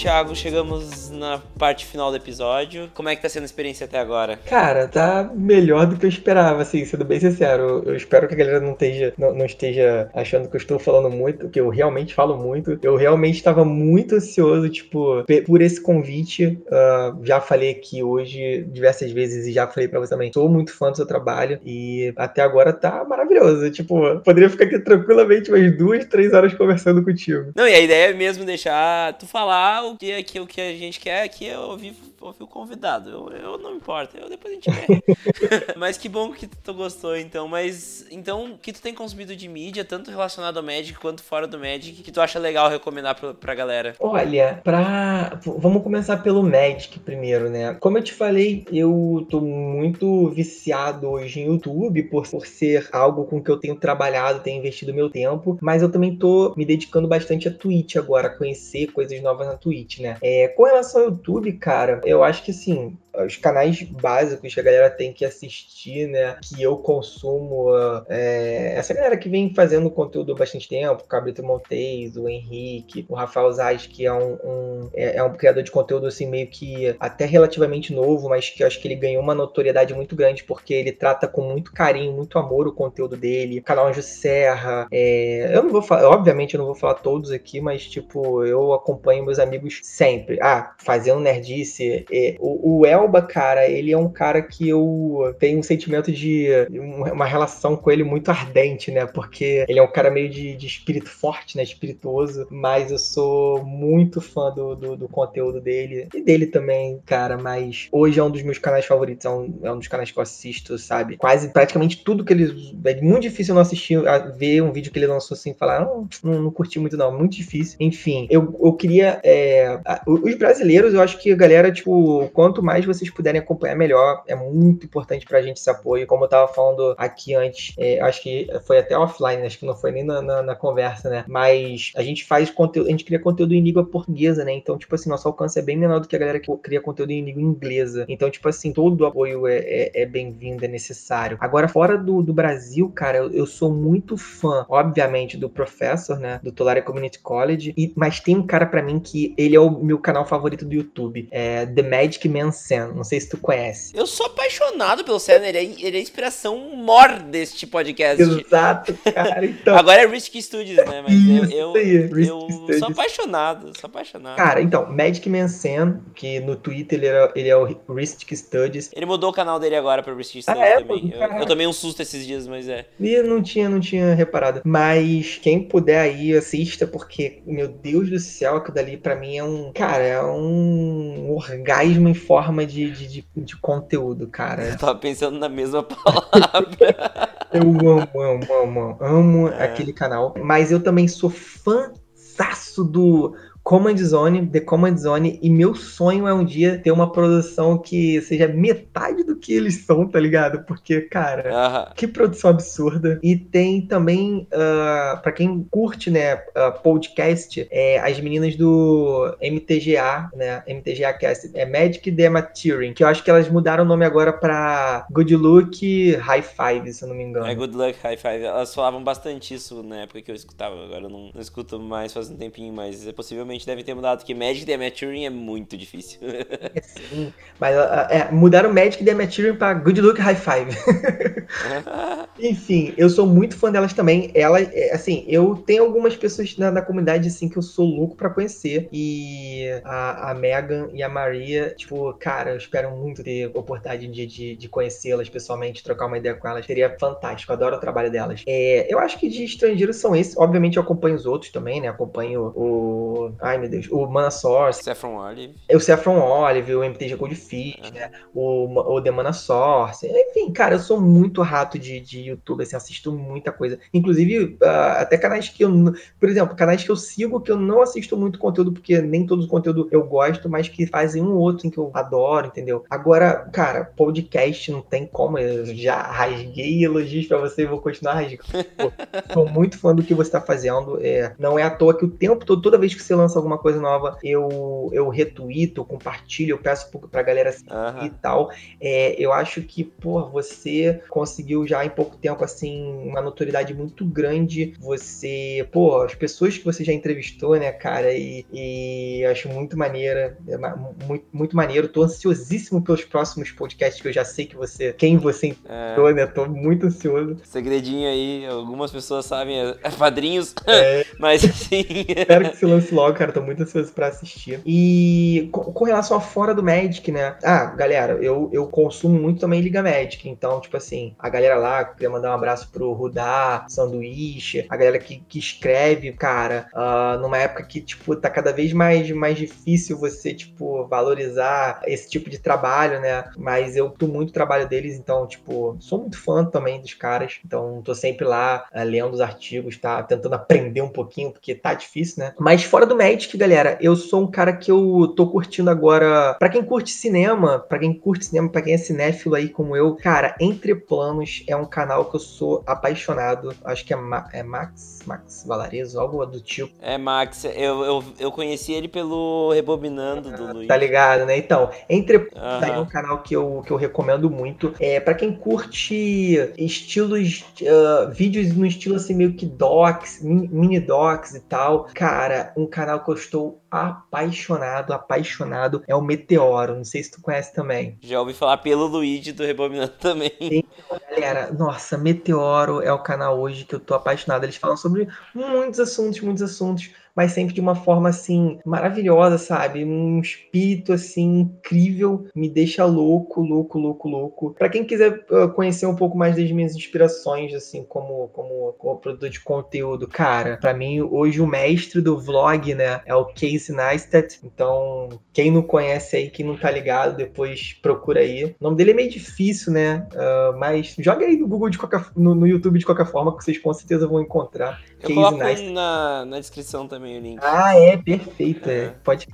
Thiago, chegamos na parte final do episódio. Como é que tá sendo a experiência até agora? Cara, tá melhor do que eu esperava, assim, sendo bem sincero. Eu espero que a galera não esteja, não, não esteja achando que eu estou falando muito, que eu realmente falo muito. Eu realmente estava muito ansioso, tipo, por esse convite. Uh, já falei aqui hoje diversas vezes e já falei para você também. Sou muito fã do seu trabalho e até agora tá maravilhoso. Tipo, poderia ficar aqui tranquilamente umas duas, três horas conversando contigo. Não, e a ideia é mesmo deixar tu falar o que, é o que a gente quer aqui é ouvir, ouvir o convidado. Eu, eu não importa, eu depois a gente vê. [LAUGHS] Mas que bom que tu gostou, então. Mas, então, o que tu tem consumido de mídia, tanto relacionado ao Magic quanto fora do Magic, que tu acha legal recomendar pra, pra galera? Olha, pra... Vamos começar pelo Magic primeiro, né? Como eu te falei, eu tô muito viciado hoje em YouTube, por, por ser algo com que eu tenho trabalhado, tenho investido meu tempo, mas eu também tô me dedicando bastante a Twitch agora, a conhecer coisas novas na Twitch, né? É, com relação ao YouTube, cara, eu acho que assim, os canais básicos que a galera tem que assistir, né? Que eu consumo. É, essa galera que vem fazendo conteúdo há bastante tempo, o Cabrito Montes, o Henrique, o Rafael Zaz, que é um, um é, é, um criador de conteúdo assim, meio que até relativamente novo, mas que eu acho que ele ganhou uma notoriedade muito grande porque ele trata com muito carinho, muito amor o conteúdo dele. O canal Anjo Serra. É, eu não vou falar, obviamente eu não vou falar todos aqui, mas tipo, eu acompanho meus amigos sempre. Ah, fazendo nerdice. É, o, o El Elba, cara, ele é um cara que eu tenho um sentimento de uma relação com ele muito ardente, né? Porque ele é um cara meio de, de espírito forte, né? Espirituoso, mas eu sou muito fã do, do, do, conteúdo dele e dele também, cara. Mas hoje é um dos meus canais favoritos, é um, é um dos canais que eu assisto, sabe? Quase praticamente tudo que ele. É muito difícil não assistir, ver um vídeo que ele lançou assim e falar, ah, não, não, não, curti muito, não. Muito difícil. Enfim, eu, eu queria. É, os brasileiros, eu acho que a galera, tipo, quanto mais você vocês puderem acompanhar melhor, é muito importante pra gente esse apoio. Como eu tava falando aqui antes, é, acho que foi até offline, acho que não foi nem na, na, na, conversa, né? Mas a gente faz conteúdo, a gente cria conteúdo em língua portuguesa, né? Então, tipo assim, nosso alcance é bem menor do que a galera que cria conteúdo em língua inglesa. Então, tipo assim, todo o apoio é, é, é bem-vindo, é necessário. Agora, fora do, do Brasil, cara, eu, eu, sou muito fã, obviamente, do Professor, né? Do Tolaria Community College. E, mas tem um cara para mim que ele é o meu canal favorito do YouTube. É The Magic Man Sam. Não sei se tu conhece. Eu sou apaixonado pelo Senna, ele é, ele é a inspiração mor deste podcast. Exato, cara. Então... Agora é Risk Studios, né? Mas Isso eu, eu, eu sou apaixonado, sou apaixonado. Cara, então, Magic Man Sam, que no Twitter ele, era, ele é o Risk Studies. Ele mudou o canal dele agora pra Risk Studies ah, é, também. Eu, eu, tomei um susto esses dias, mas é. E não tinha, não tinha reparado. Mas quem puder aí, assista, porque, meu Deus do céu, aquilo dali pra mim é um. Cara, é um orgasmo em forma de de, de, de, de conteúdo, cara. Eu tava pensando na mesma palavra. [LAUGHS] eu amo, amo, amo, amo é. aquele canal. Mas eu também sou fã do Command Zone, The Command Zone, e meu sonho é um dia ter uma produção que seja metade do que eles são, tá ligado? Porque, cara, uh -huh. que produção absurda. E tem também, uh, para quem curte, né, uh, podcast, é, as meninas do MTGA, né, MTGA Cast, é Magic The que eu acho que elas mudaram o nome agora pra Good Luck High Five, se eu não me engano. É Good Luck High Five. Elas falavam bastante isso na época que eu escutava, agora eu não, não escuto mais faz um tempinho, mas é possivelmente provavelmente devem ter mudado, porque Magic The Maturing é muito difícil. Sim, mas é, mudaram Magic The Criterion pra Good Look High Five. [LAUGHS] Enfim, eu sou muito fã delas também. Ela, é, assim, eu tenho algumas pessoas na, na comunidade, assim, que eu sou louco pra conhecer. E a, a Megan e a Maria, tipo, cara, eu espero muito ter oportunidade de, de, de conhecê-las pessoalmente, trocar uma ideia com elas. Seria fantástico, adoro o trabalho delas. É, eu acho que de estrangeiros são esses. Obviamente eu acompanho os outros também, né? Acompanho o. Ai, meu Deus. O Mana Source. Saffron Olive. O Saffron Olive, o MTG Goldfish, uhum. né? O, o The Mana Source. Enfim, cara, eu sou muito rato de, de YouTube, assim, assisto muita coisa. Inclusive, uh, até canais que eu. Por exemplo, canais que eu sigo que eu não assisto muito conteúdo, porque nem todo o conteúdo eu gosto, mas que fazem um ou outro em que eu adoro, entendeu? Agora, cara, podcast não tem como. Eu já rasguei elogios pra você e vou continuar rasgando. [LAUGHS] Pô, sou muito fã do que você tá fazendo. É, não é à toa que o tempo todo, toda vez que você lança alguma coisa nova, eu, eu retuito, eu compartilho, eu peço pra galera seguir uhum. e tal. É, eu acho que, pô, você conseguiu já em pouco tempo, assim, uma notoriedade muito grande. Você, pô, as pessoas que você já entrevistou, né, cara, e, e acho muito maneira, é muito, muito maneiro. Tô ansiosíssimo pelos próximos podcasts que eu já sei que você, quem você entrevistou, é. né? Tô muito ansioso. Segredinho aí, algumas pessoas sabem, é, é padrinhos, é. [LAUGHS] mas assim. Espero que se lance logo, cara. Tô muito ansioso pra assistir. E com, com, relação a fora do Magic, né? Ah, galera, eu, eu consumo muito também Liga Magic. Então, tipo assim, a galera lá, queria mandar um abraço pro Rudá, Sanduíche, a galera que, que escreve, cara, uh, numa época que, tipo, tá cada vez mais, mais difícil você, tipo, valorizar esse tipo de trabalho, né? Mas eu tô muito trabalho deles, então, tipo, sou muito fã também dos caras. Então, tô sempre lá uh, lendo os artigos, tá? Tentando aprender um pouquinho, porque tá difícil, né? Mas fora do Magic, galera, eu sou um cara que eu tô curtindo agora. Para quem curte cinema, para quem curte cinema, para quem é cinéfilo aí como eu, cara, Entre Planos é um canal que eu sou apaixonado. Acho que é, Ma é Max, Max Valarezo, algo do tipo. É Max, eu, eu, eu conheci ele pelo Rebobinando do Luiz. Tá ligado, né? Então, Entre Planos é um canal que eu, que eu recomendo muito. É para quem curte estilos, uh, vídeos no estilo assim meio que docs, mini docs e tal. Cara, um canal que eu estou apaixonado, apaixonado é o Meteoro. Não sei se tu conhece também. Já ouvi falar pelo Luigi do Rebobinando [LAUGHS] também. Galera, nossa, Meteoro é o canal hoje que eu tô apaixonado. Eles falam sobre muitos assuntos, muitos assuntos mas sempre de uma forma assim maravilhosa, sabe? Um espírito assim incrível, me deixa louco, louco, louco, louco. Para quem quiser uh, conhecer um pouco mais das minhas inspirações assim como como, como produtor de conteúdo, cara, para mim hoje o mestre do vlog, né, é o Casey Neistat. Então, quem não conhece aí, quem não tá ligado, depois procura aí. O nome dele é meio difícil, né? Uh, mas joga aí no Google de qualquer no, no YouTube de qualquer forma que vocês com certeza vão encontrar. Eu coloco na, na descrição também o link. Ah, é, perfeito. É. é. Pode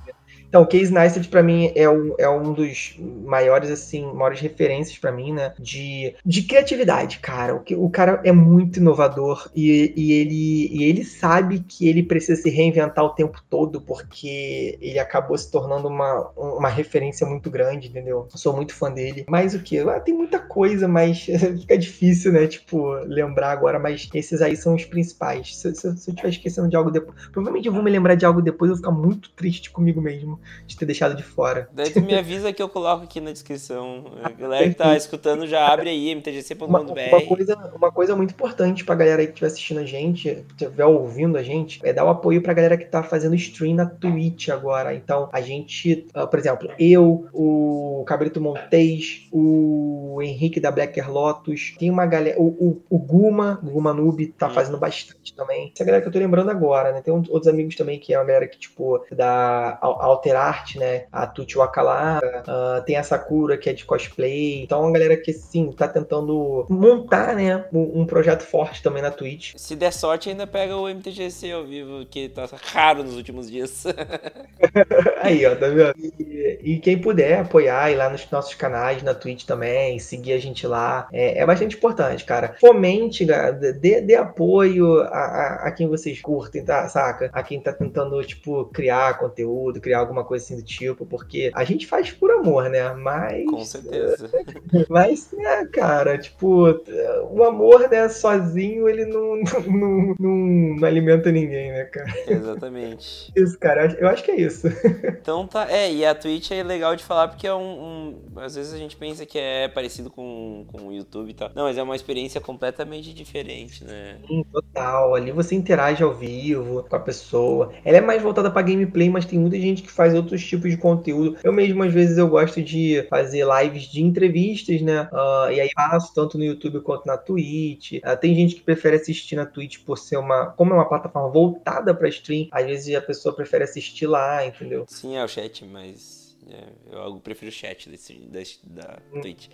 então, Case Neistat para mim é um, é um dos maiores assim, maiores referências para mim, né, de, de criatividade, cara. O, o cara é muito inovador e, e, ele, e ele sabe que ele precisa se reinventar o tempo todo porque ele acabou se tornando uma, uma referência muito grande, entendeu? sou muito fã dele. Mas o que? Ah, tem muita coisa, mas [LAUGHS] fica difícil, né, tipo, lembrar agora, mas esses aí são os principais. Se, se, se eu estiver esquecendo de algo depois, provavelmente eu vou me lembrar de algo depois, eu vou ficar muito triste comigo mesmo de ter deixado de fora. Daí tu me avisa que eu coloco aqui na descrição. A galera que tá escutando já abre aí, mtgc.com.br. Uma, uma, coisa, uma coisa muito importante pra galera aí que estiver assistindo a gente, estiver ouvindo a gente, é dar o apoio pra galera que tá fazendo stream na Twitch agora. Então, a gente, uh, por exemplo, eu, o Cabrito Montes, o Henrique da Blacker Lotus, tem uma galera, o, o, o Guma, o Guma Noob tá hum. fazendo bastante também. Essa galera que eu tô lembrando agora, né? Tem outros amigos também que é uma galera que, tipo, da Alter arte, né? A Tuti uh, tem a Sakura que é de cosplay. Então, a galera que, sim, tá tentando montar, né? Um, um, projeto forte também na Twitch. Se der sorte, ainda pega o MTGC ao vivo, que tá raro nos últimos dias. [LAUGHS] Aí, ó, tá vendo? E, e, quem puder apoiar, ir lá nos nossos canais, na Twitch também, seguir a gente lá, é, é bastante importante, cara. Fomente, dê, dê apoio a, a, a, quem vocês curtem, tá? Saca? A quem tá tentando, tipo, criar conteúdo, criar alguma alguma coisa assim do tipo, porque a gente faz por amor, né? Mas. Com certeza. [LAUGHS] Mas, né, cara, tipo, o amor, né, sozinho, ele não, [LAUGHS] não, não, não alimenta ninguém, né, cara? Exatamente. [LAUGHS] Isso, cara, eu acho que é isso. Então tá, é, e a Twitch é legal de falar porque é um, um, Às vezes a gente pensa que é parecido com, com o YouTube e tal. Não, mas é uma experiência completamente diferente, né? Sim, total. Ali você interage ao vivo com a pessoa. Ela é mais voltada pra gameplay, mas tem muita gente que faz outros tipos de conteúdo. Eu mesmo, às vezes, eu gosto de fazer lives de entrevistas, né? Uh, e aí faço tanto no YouTube quanto na Twitch. Uh, tem gente que prefere assistir na Twitch por ser uma. Como é uma plataforma voltada pra stream, às vezes a pessoa prefere assistir lá, entendeu? Sim, é o chat, mas. É, eu prefiro o chat desse, desse, da Twitch.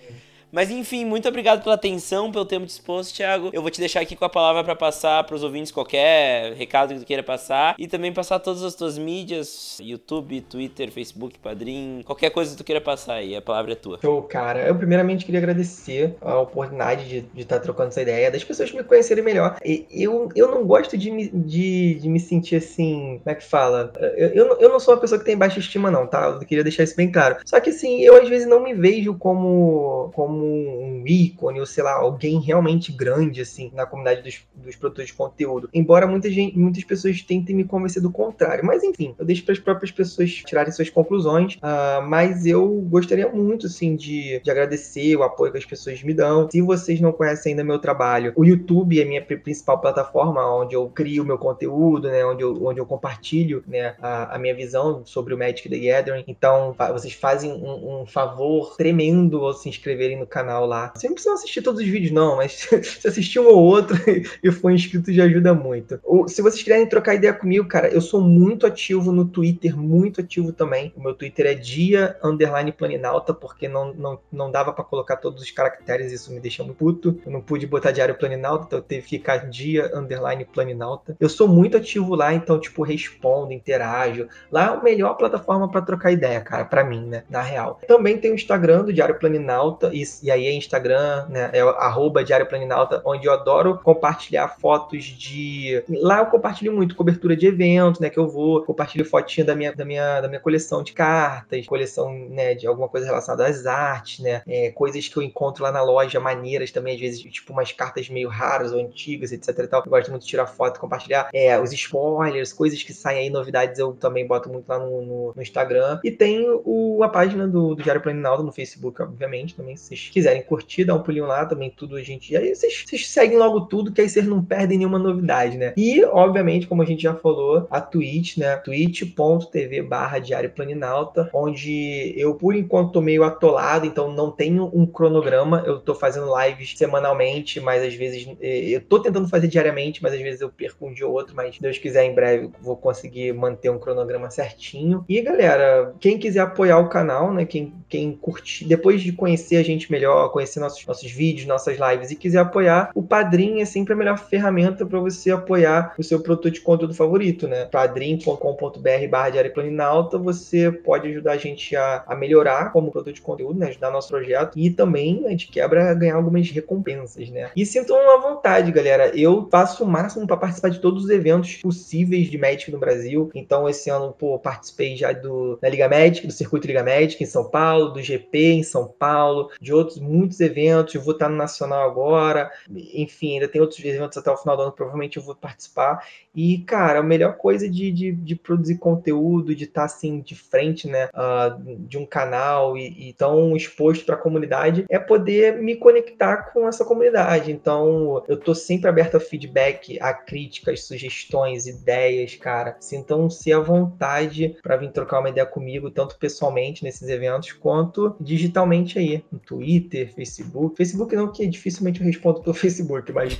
Mas enfim, muito obrigado pela atenção, pelo tempo disposto, Thiago. Eu vou te deixar aqui com a palavra para passar para os ouvintes qualquer recado que tu queira passar e também passar todas as tuas mídias, YouTube, Twitter, Facebook, Padrim, qualquer coisa que tu queira passar aí, a palavra é tua. Show, cara. Eu primeiramente queria agradecer a oportunidade de, estar trocando essa ideia, das pessoas me conhecerem melhor. Eu, eu não gosto de me, de, de me sentir assim, como é que fala? Eu, eu, eu não sou uma pessoa que tem baixa estima, não, tá? Eu queria deixar isso bem claro. Só que assim, eu às vezes não me vejo como, como como um ícone, ou sei lá, alguém realmente grande, assim, na comunidade dos, dos produtores de conteúdo. Embora muita gente, muitas pessoas tentem me convencer do contrário. Mas enfim, eu deixo para as próprias pessoas tirarem suas conclusões. Uh, mas eu gostaria muito, assim, de, de agradecer o apoio que as pessoas me dão. Se vocês não conhecem ainda meu trabalho, o YouTube é minha principal plataforma onde eu crio meu conteúdo, né? Onde eu, onde eu compartilho né, a, a minha visão sobre o Magic the Gathering. Então, vocês fazem um, um favor tremendo ao se inscreverem no canal lá. Você não precisa assistir todos os vídeos, não, mas [LAUGHS] se assistir um ou outro [LAUGHS] e for inscrito já ajuda muito. Ou, se vocês quiserem trocar ideia comigo, cara, eu sou muito ativo no Twitter, muito ativo também. O meu Twitter é dia underline planinalta, porque não, não, não dava para colocar todos os caracteres, isso me deixa muito puto. Eu não pude botar diário planinalta, então eu teve que ficar dia underline planinalta. Eu sou muito ativo lá, então, tipo, respondo, interajo. Lá é a melhor plataforma para trocar ideia, cara, para mim, né? Na real. Também tem o Instagram do Diário Planinalta, e e aí é Instagram, né? É arroba Diário Planinalta, onde eu adoro compartilhar fotos de. Lá eu compartilho muito cobertura de eventos, né? Que eu vou, compartilho fotinha da minha, da minha, da minha coleção de cartas, coleção, né, de alguma coisa relacionada às artes, né? É, coisas que eu encontro lá na loja, maneiras também, às vezes, tipo umas cartas meio raras ou antigas, etc e tal. Eu gosto muito de tirar foto compartilhar. É, os spoilers, coisas que saem aí, novidades, eu também boto muito lá no, no, no Instagram. E tem o, a página do, do Diário Planinalta no Facebook, obviamente, também, se vocês quiserem curtir, dá um pulinho lá também, tudo a gente. E aí vocês, vocês seguem logo tudo, que aí vocês não perdem nenhuma novidade, né? E, obviamente, como a gente já falou, a Twitch, né? twitch.tv barra Diário Planinalta, onde eu, por enquanto, tô meio atolado, então não tenho um cronograma. Eu tô fazendo lives semanalmente, mas às vezes eh, eu tô tentando fazer diariamente, mas às vezes eu perco um dia ou outro, mas Deus quiser, em breve vou conseguir manter um cronograma certinho. E galera, quem quiser apoiar o canal, né? Quem, quem curtir, depois de conhecer a gente melhor, conhecer nossos, nossos vídeos, nossas lives e quiser apoiar, o Padrim é sempre a melhor ferramenta para você apoiar o seu produto de conteúdo favorito, né? padrim.com.br barra Diário Planinalta, você pode ajudar a gente a, a melhorar como produto de conteúdo, né? Ajudar nosso projeto e também a gente quebra ganhar algumas recompensas, né? E sintam à vontade, galera. Eu faço o máximo para participar de todos os eventos possíveis de Magic no Brasil. Então, esse ano, pô, participei já do, da Liga Magic, do Circuito Liga Magic em São Paulo, do GP em São Paulo, de outros outros muitos eventos, eu vou estar no Nacional agora, enfim, ainda tem outros eventos até o final do ano, provavelmente eu vou participar. E, cara, a melhor coisa de, de, de produzir conteúdo, de estar assim de frente, né, uh, de um canal e, e tão exposto para a comunidade, é poder me conectar com essa comunidade. Então, eu tô sempre aberto a feedback, a críticas, sugestões, ideias, cara. Sintam-se à vontade para vir trocar uma ideia comigo, tanto pessoalmente nesses eventos, quanto digitalmente aí, no Twitter Twitter, Facebook. Facebook não, que dificilmente eu respondo pelo [LAUGHS] Facebook, mas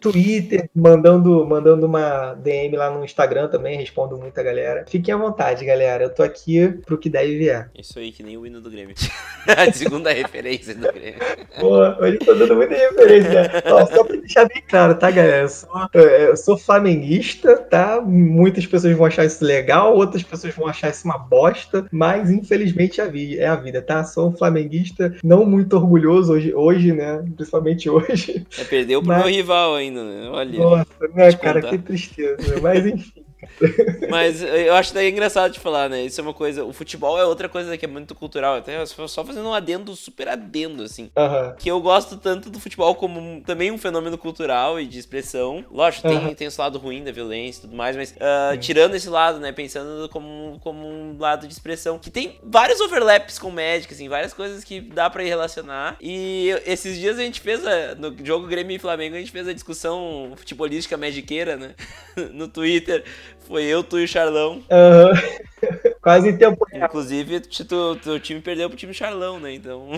Twitter, mandando, mandando uma DM lá no Instagram também, respondo muita galera. Fiquem à vontade, galera. Eu tô aqui pro que deve vier. Isso aí, que nem o hino do Grêmio. a [LAUGHS] segunda referência do Grêmio. Pô, hoje eu tô dando muita referência. Ó, só pra deixar bem claro, tá, galera? Eu sou, eu sou flamenguista, tá? Muitas pessoas vão achar isso legal, outras pessoas vão achar isso uma bosta, mas infelizmente é a vida, é a vida tá? Sou um flamenguista, não muito orgulhoso hoje, hoje né? Principalmente hoje. É, perdeu pro Mas... meu rival ainda, né? Olha. Nossa, né, cara, contar. que tristeza. Mas enfim. Mas eu acho daí engraçado de falar, né? Isso é uma coisa. O futebol é outra coisa que é muito cultural. Até só fazendo um adendo super adendo, assim. Aham. Que eu gosto tanto do futebol como também um fenômeno cultural e de expressão. Lógico, tem, Aham. tem esse lado ruim da violência e tudo mais, mas ah, tirando esse lado, né? Pensando como, como um lado de expressão. Que tem vários overlaps com Magic, assim, várias coisas que dá pra ir relacionar. E esses dias a gente fez a, no jogo Grêmio e Flamengo, a gente fez a discussão futebolística magiqueira, né? [LAUGHS] no Twitter. Foi eu, tu e o Charlão. Aham. [LAUGHS] Quase em tempo real, Inclusive, tu, teu time perdeu pro time Charlão, né? Então.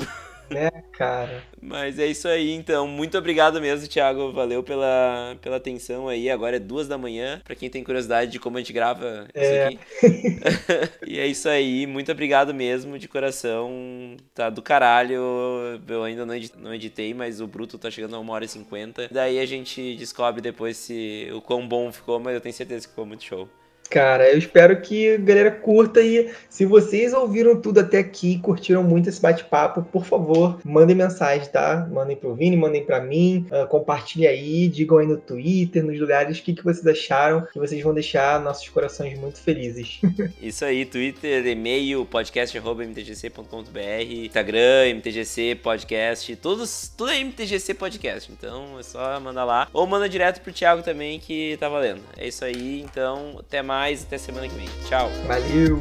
né, [LAUGHS] cara? Mas é isso aí, então. Muito obrigado mesmo, Thiago. Valeu pela, pela atenção aí. Agora é duas da manhã, pra quem tem curiosidade de como a gente grava isso É. aqui. [LAUGHS] e é isso aí. Muito obrigado mesmo, de coração. Tá do caralho. Eu ainda não edi- não editei, mas o Bruto tá chegando a uma hora e cinquenta. Daí a gente descobre depois se o quão bom ficou, mas eu tenho certeza que ficou muito show. Cara, eu espero que a galera curta e se vocês ouviram tudo até aqui, curtiram muito esse bate-papo, por favor, mandem mensagem, tá? Mandem pro Vini, mandem pra mim, ah, compartilhem aí, digam aí no Twitter, nos lugares, o que, que vocês acharam, que vocês vão deixar nossos corações muito felizes. [LAUGHS] Isso aí, Twitter, e-mail, podcast.mtgc.com.br, Instagram, MTGC Podcast, todos, tudo é MTGC Podcast, então é só mandar lá. Ou manda direto pro Thiago também, que tá valendo. É isso aí, então até mais, até semana que vem. Tchau! Valeu!